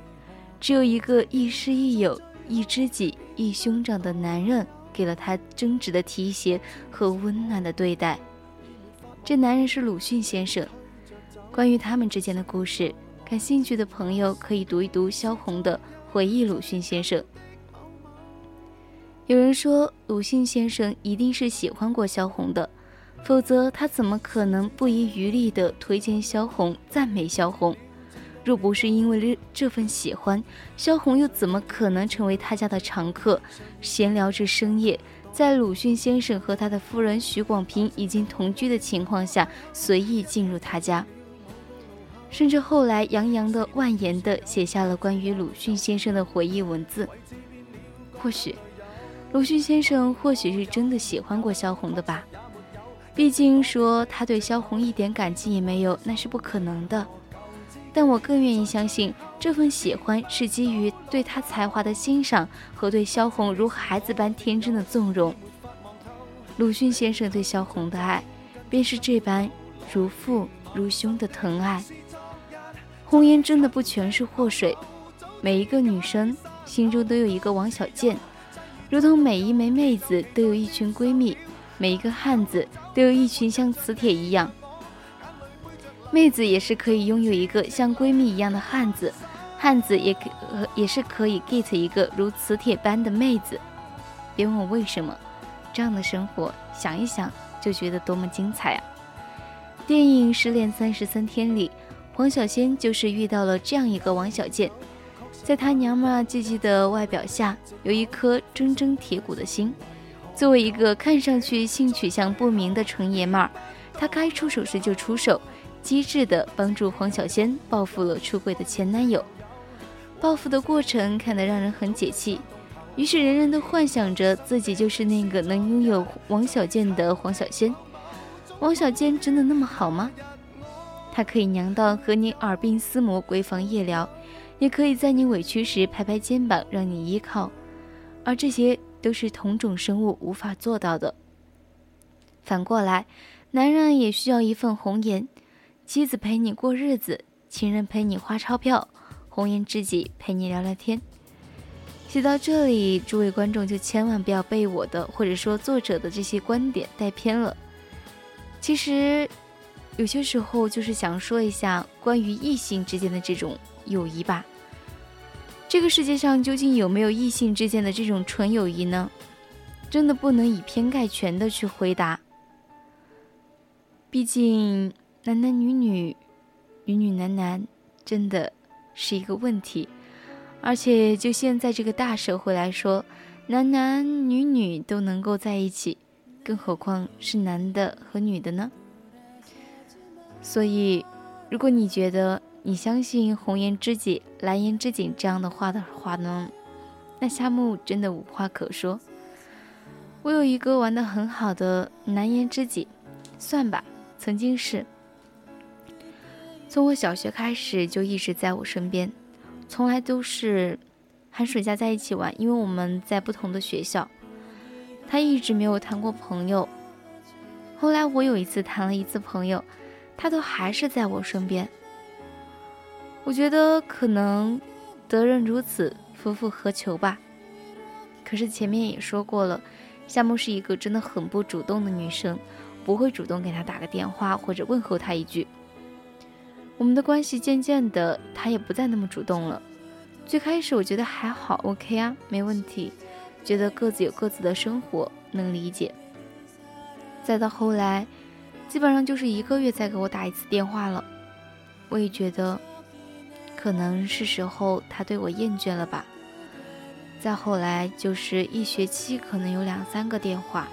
只有一个亦师亦友、亦知己、亦兄长的男人，给了他真挚的提携和温暖的对待。这男人是鲁迅先生。关于他们之间的故事，感兴趣的朋友可以读一读萧红的《回忆鲁迅先生》。有人说，鲁迅先生一定是喜欢过萧红的，否则他怎么可能不遗余力地推荐萧红、赞美萧红？若不是因为这份喜欢，萧红又怎么可能成为他家的常客，闲聊至深夜？在鲁迅先生和他的夫人许广平已经同居的情况下，随意进入他家，甚至后来洋洋的、万言的写下了关于鲁迅先生的回忆文字。或许，鲁迅先生或许是真的喜欢过萧红的吧？毕竟说他对萧红一点感情也没有，那是不可能的。但我更愿意相信，这份喜欢是基于对他才华的欣赏和对萧红如孩子般天真的纵容。鲁迅先生对萧红的爱，便是这般如父如兄的疼爱。红颜真的不全是祸水，每一个女生心中都有一个王小贱，如同每一枚妹子都有一群闺蜜，每一个汉子都有一群像磁铁一样。妹子也是可以拥有一个像闺蜜一样的汉子，汉子也可、也是可以 get 一个如磁铁般的妹子。别问我为什么，这样的生活想一想就觉得多么精彩啊！电影《失恋三十三天》里，黄小仙就是遇到了这样一个王小贱，在她娘们唧唧的外表下，有一颗铮铮铁骨的心。作为一个看上去性取向不明的纯爷们儿，他该出手时就出手。机智地帮助黄小仙报复了出轨的前男友，报复的过程看得让人很解气。于是人人都幻想着自己就是那个能拥有王小贱的黄小仙。王小贱真的那么好吗？他可以娘到和你耳鬓厮磨、闺房夜聊，也可以在你委屈时拍拍肩膀让你依靠，而这些都是同种生物无法做到的。反过来，男人也需要一份红颜。妻子陪你过日子，情人陪你花钞票，红颜知己陪你聊聊天。写到这里，诸位观众就千万不要被我的或者说作者的这些观点带偏了。其实，有些时候就是想说一下关于异性之间的这种友谊吧。这个世界上究竟有没有异性之间的这种纯友谊呢？真的不能以偏概全的去回答。毕竟。男男女女，女女男男，真的是一个问题。而且就现在这个大社会来说，男男女女都能够在一起，更何况是男的和女的呢？所以，如果你觉得你相信“红颜知己，蓝颜知己”这样的话的话呢，那夏木真的无话可说。我有一个玩的很好的蓝颜知己，算吧，曾经是。从我小学开始就一直在我身边，从来都是寒暑假在一起玩，因为我们在不同的学校。他一直没有谈过朋友。后来我有一次谈了一次朋友，他都还是在我身边。我觉得可能得人如此，夫复何求吧。可是前面也说过了，夏木是一个真的很不主动的女生，不会主动给他打个电话或者问候他一句。我们的关系渐渐的，他也不再那么主动了。最开始我觉得还好，OK 啊，没问题，觉得各自有各自的生活，能理解。再到后来，基本上就是一个月再给我打一次电话了，我也觉得可能是时候他对我厌倦了吧。再后来就是一学期可能有两三个电话，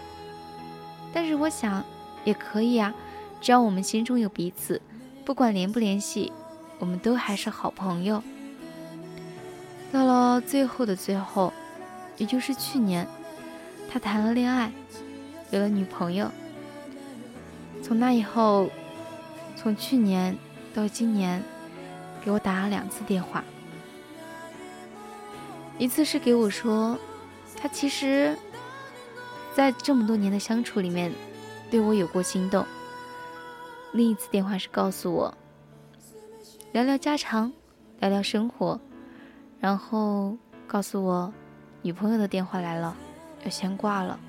但是我想也可以啊，只要我们心中有彼此。不管联不联系，我们都还是好朋友。到了最后的最后，也就是去年，他谈了恋爱，有了女朋友。从那以后，从去年到今年，给我打了两次电话。一次是给我说，他其实，在这么多年的相处里面，对我有过心动。另一次电话是告诉我，聊聊家常，聊聊生活，然后告诉我女朋友的电话来了，要先挂了。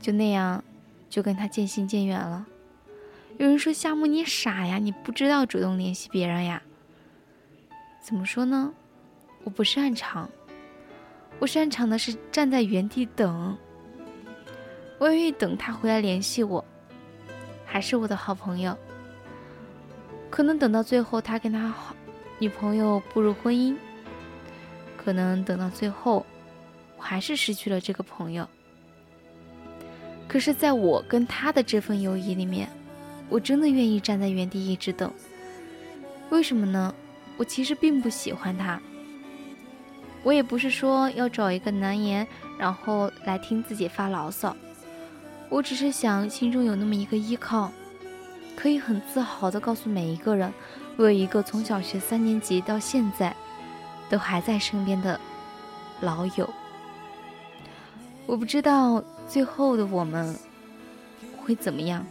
就那样，就跟他渐行渐远了。有人说夏木你傻呀，你不知道主动联系别人呀？怎么说呢？我不擅长，我擅长的是站在原地等。我愿意等他回来联系我，还是我的好朋友。可能等到最后他跟他好女朋友步入婚姻，可能等到最后我还是失去了这个朋友。可是，在我跟他的这份友谊里面，我真的愿意站在原地一直等。为什么呢？我其实并不喜欢他。我也不是说要找一个男颜，然后来听自己发牢骚。我只是想心中有那么一个依靠，可以很自豪地告诉每一个人，我有一个从小学三年级到现在都还在身边的老友。我不知道最后的我们会怎么样，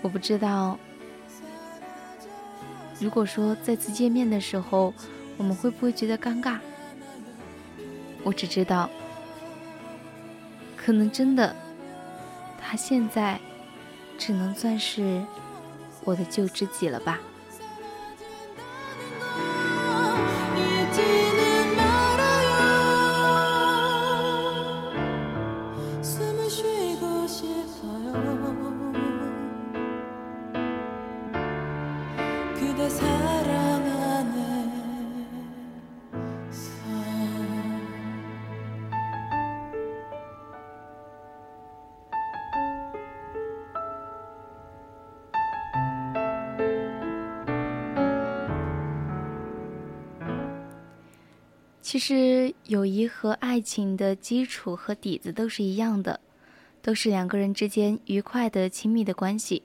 我不知道，如果说再次见面的时候，我们会不会觉得尴尬？我只知道，可能真的，现在只能算是我的旧知己了吧。友谊和爱情的基础和底子都是一样的，都是两个人之间愉快的、亲密的关系，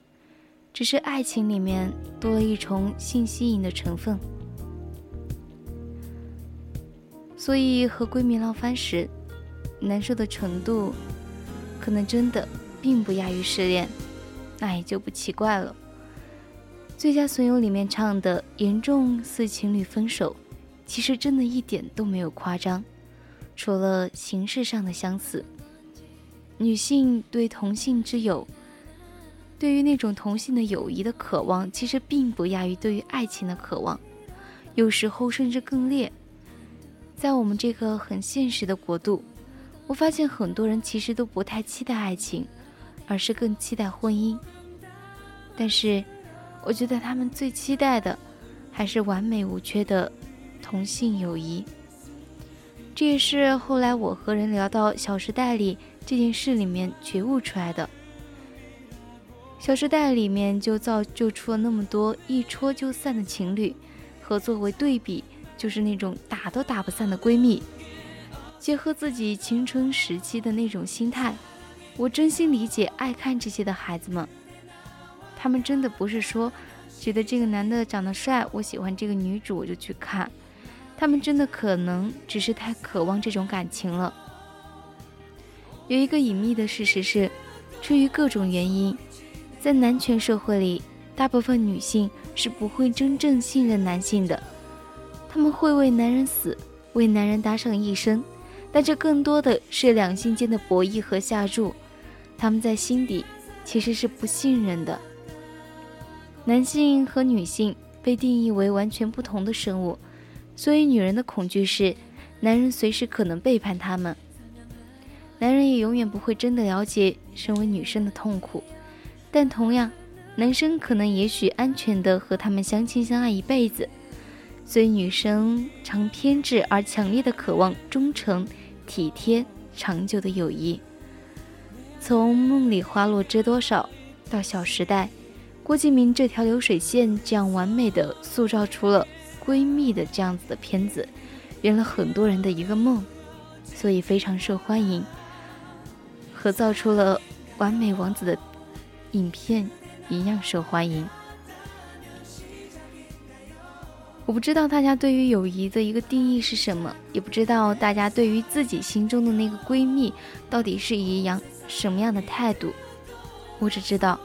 只是爱情里面多了一重性吸引的成分。所以和闺蜜闹翻时，难受的程度，可能真的并不亚于失恋，那也就不奇怪了。《最佳损友》里面唱的“严重似情侣分手”，其实真的一点都没有夸张，除了形式上的相似。女性对同性之友，对于那种同性的友谊的渴望，其实并不亚于对于爱情的渴望，有时候甚至更烈。在我们这个很现实的国度，我发现很多人其实都不太期待爱情，而是更期待婚姻。但是，我觉得他们最期待的，还是完美无缺的同性友谊。这也是后来我和人聊到《小时代》里这件事里面觉悟出来的。《小时代》里面就造就出了那么多一戳就散的情侣，和作为对比就是那种打都打不散的闺蜜。结合自己青春时期的那种心态，我真心理解爱看这些的孩子们。他们真的不是说觉得这个男的长得帅，我喜欢这个女主我就去看。他们真的可能只是太渴望这种感情了。有一个隐秘的事实是，出于各种原因，在男权社会里，大部分女性是不会真正信任男性的。他们会为男人死，为男人搭上一生，但这更多的是两性间的博弈和下注。他们在心底其实是不信任的。男性和女性被定义为完全不同的生物，所以女人的恐惧是，男人随时可能背叛他们。男人也永远不会真的了解身为女生的痛苦，但同样，男生可能也许安全的和他们相亲相爱一辈子。所以女生常偏执而强烈的渴望忠诚、体贴、长久的友谊。从梦里花落知多少到《小时代》。郭敬明这条流水线这样完美的塑造出了闺蜜的这样子的片子，圆了很多人的一个梦，所以非常受欢迎，和造出了完美王子的影片一样受欢迎。我不知道大家对于友谊的一个定义是什么，也不知道大家对于自己心中的那个闺蜜到底是一样什么样的态度。我只知道。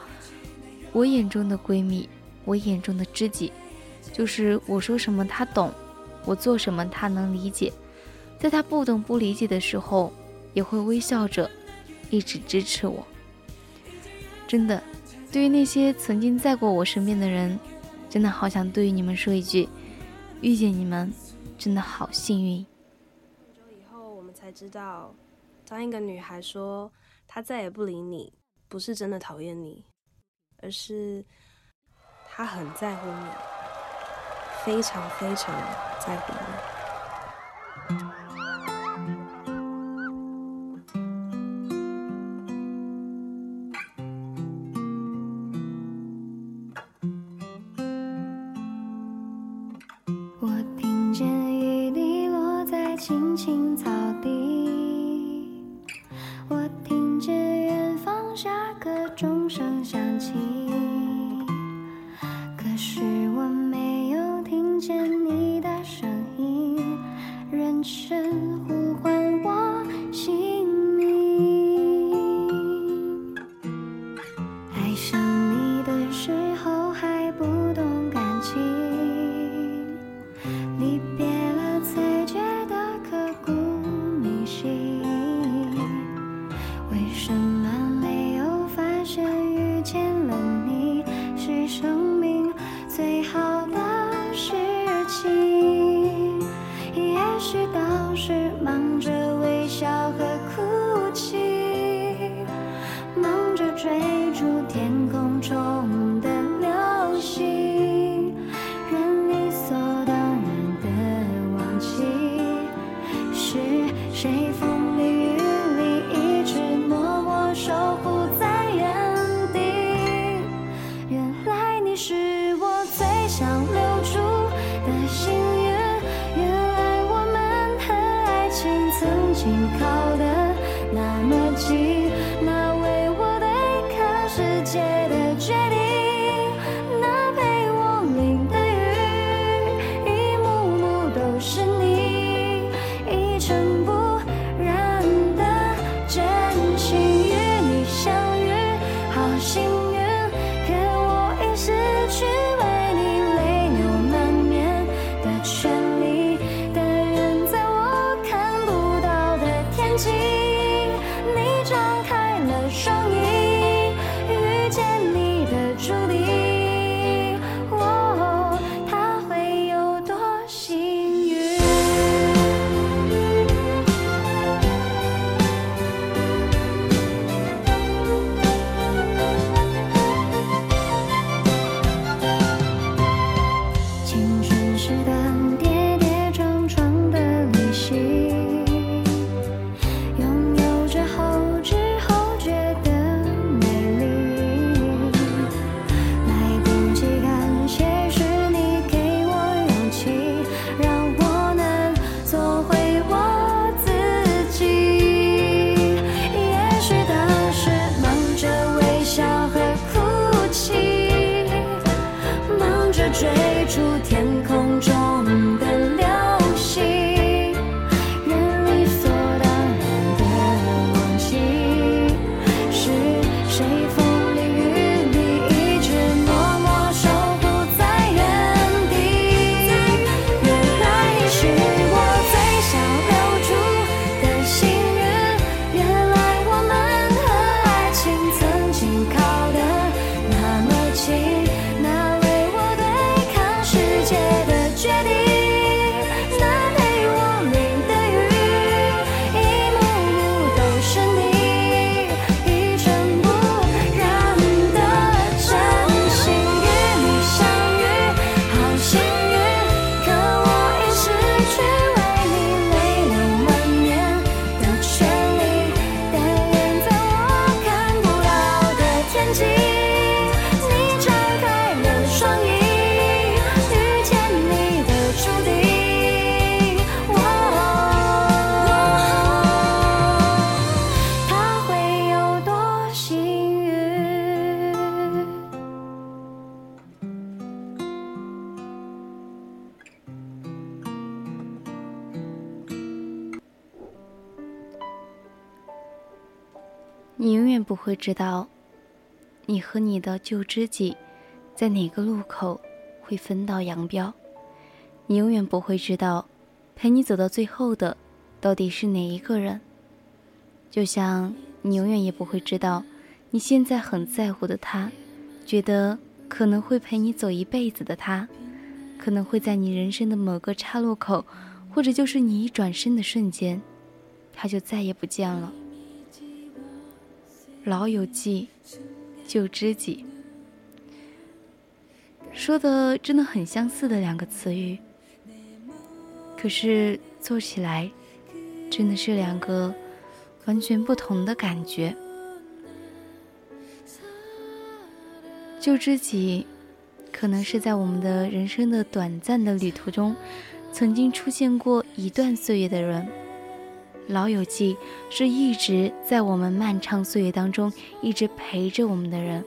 我眼中的闺蜜，我眼中的知己，就是我说什么他懂，我做什么他能理解，在他不懂不理解的时候，也会微笑着一直支持我。真的，对于那些曾经在过我身边的人，真的好想对于你们说一句：遇见你们，真的好幸运。以后我们才知道，当一个女孩说她再也不理你，不是真的讨厌你，而是她很在乎你。非常非常在乎你。会知道你和你的旧知己在哪个路口会分道扬镳。你永远不会知道陪你走到最后的到底是哪一个人。就像你永远也不会知道你现在很在乎的他觉得可能会陪你走一辈子的他可能会在你人生的某个岔路口或者就是你一转身的瞬间他就再也不见了。老友记，旧知己，说的真的很相似的两个词语，可是做起来真的是两个完全不同的感觉。旧知己，可能是在我们的人生的短暂的旅途中，曾经出现过一段岁月的人。老友记是一直在我们漫长岁月当中一直陪着我们的人。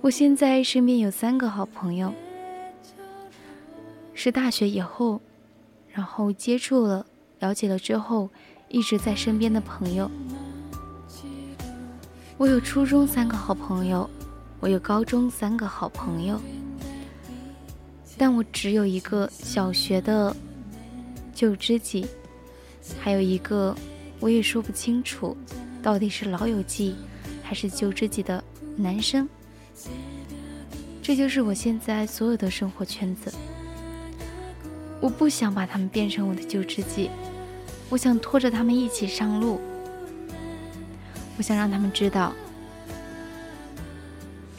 我现在身边有三个好朋友，是大学以后，然后接触了、了解了之后，一直在身边的朋友。我有初中三个好朋友，我有高中三个好朋友，但我只有一个小学的旧知己。还有一个，我也说不清楚，到底是老友记还是旧知己的男生。这就是我现在所有的生活圈子。我不想把他们变成我的旧知己，我想拖着他们一起上路。我想让他们知道，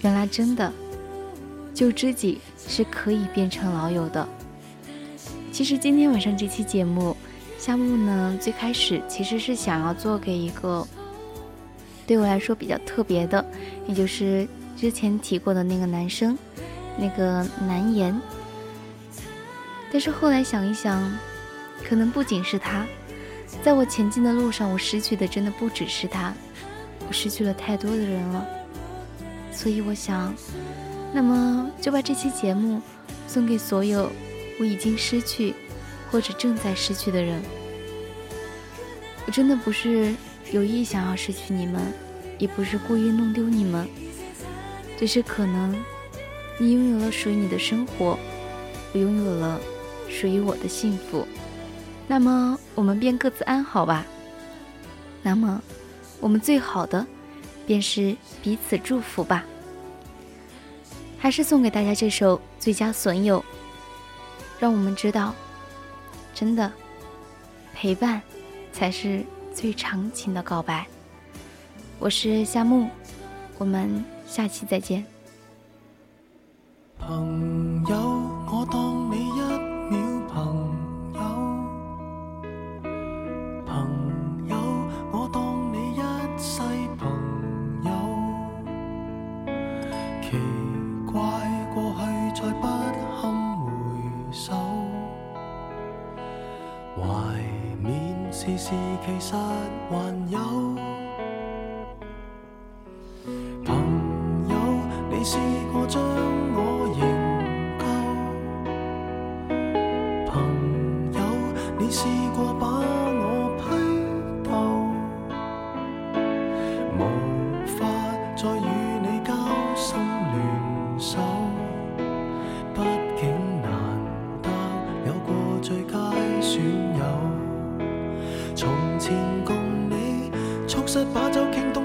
原来真的旧知己是可以变成老友的。其实今天晚上这期节目。夏木呢，最开始其实是想要做给一个对我来说比较特别的，也就是之前提过的那个男生，那个难言。但是后来想一想，可能不仅是他，在我前进的路上，我失去的真的不只是他，我失去了太多的人了。所以我想，那么就把这期节目送给所有我已经失去。或者正在失去的人，我真的不是有意想要失去你们，也不是故意弄丢你们，只是可能你拥有了属于你的生活，我拥有了属于我的幸福，那么我们便各自安好吧。那么我们最好的便是彼此祝福吧。还是送给大家这首《最佳损友》，让我们知道。真的，陪伴才是最长情的告白。我是夏木，我们下期再见。朋友，其实还有。朋友，你试过将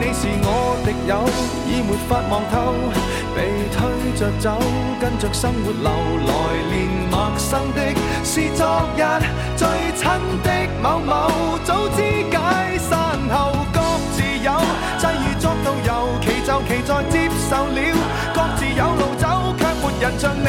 你是我敌友，已没法望透，被推着走，跟着生活流，来年陌生的是昨日最亲的某某，早知解散后各自有，际遇作到尤其就其在接受了，各自有路走，却没人像你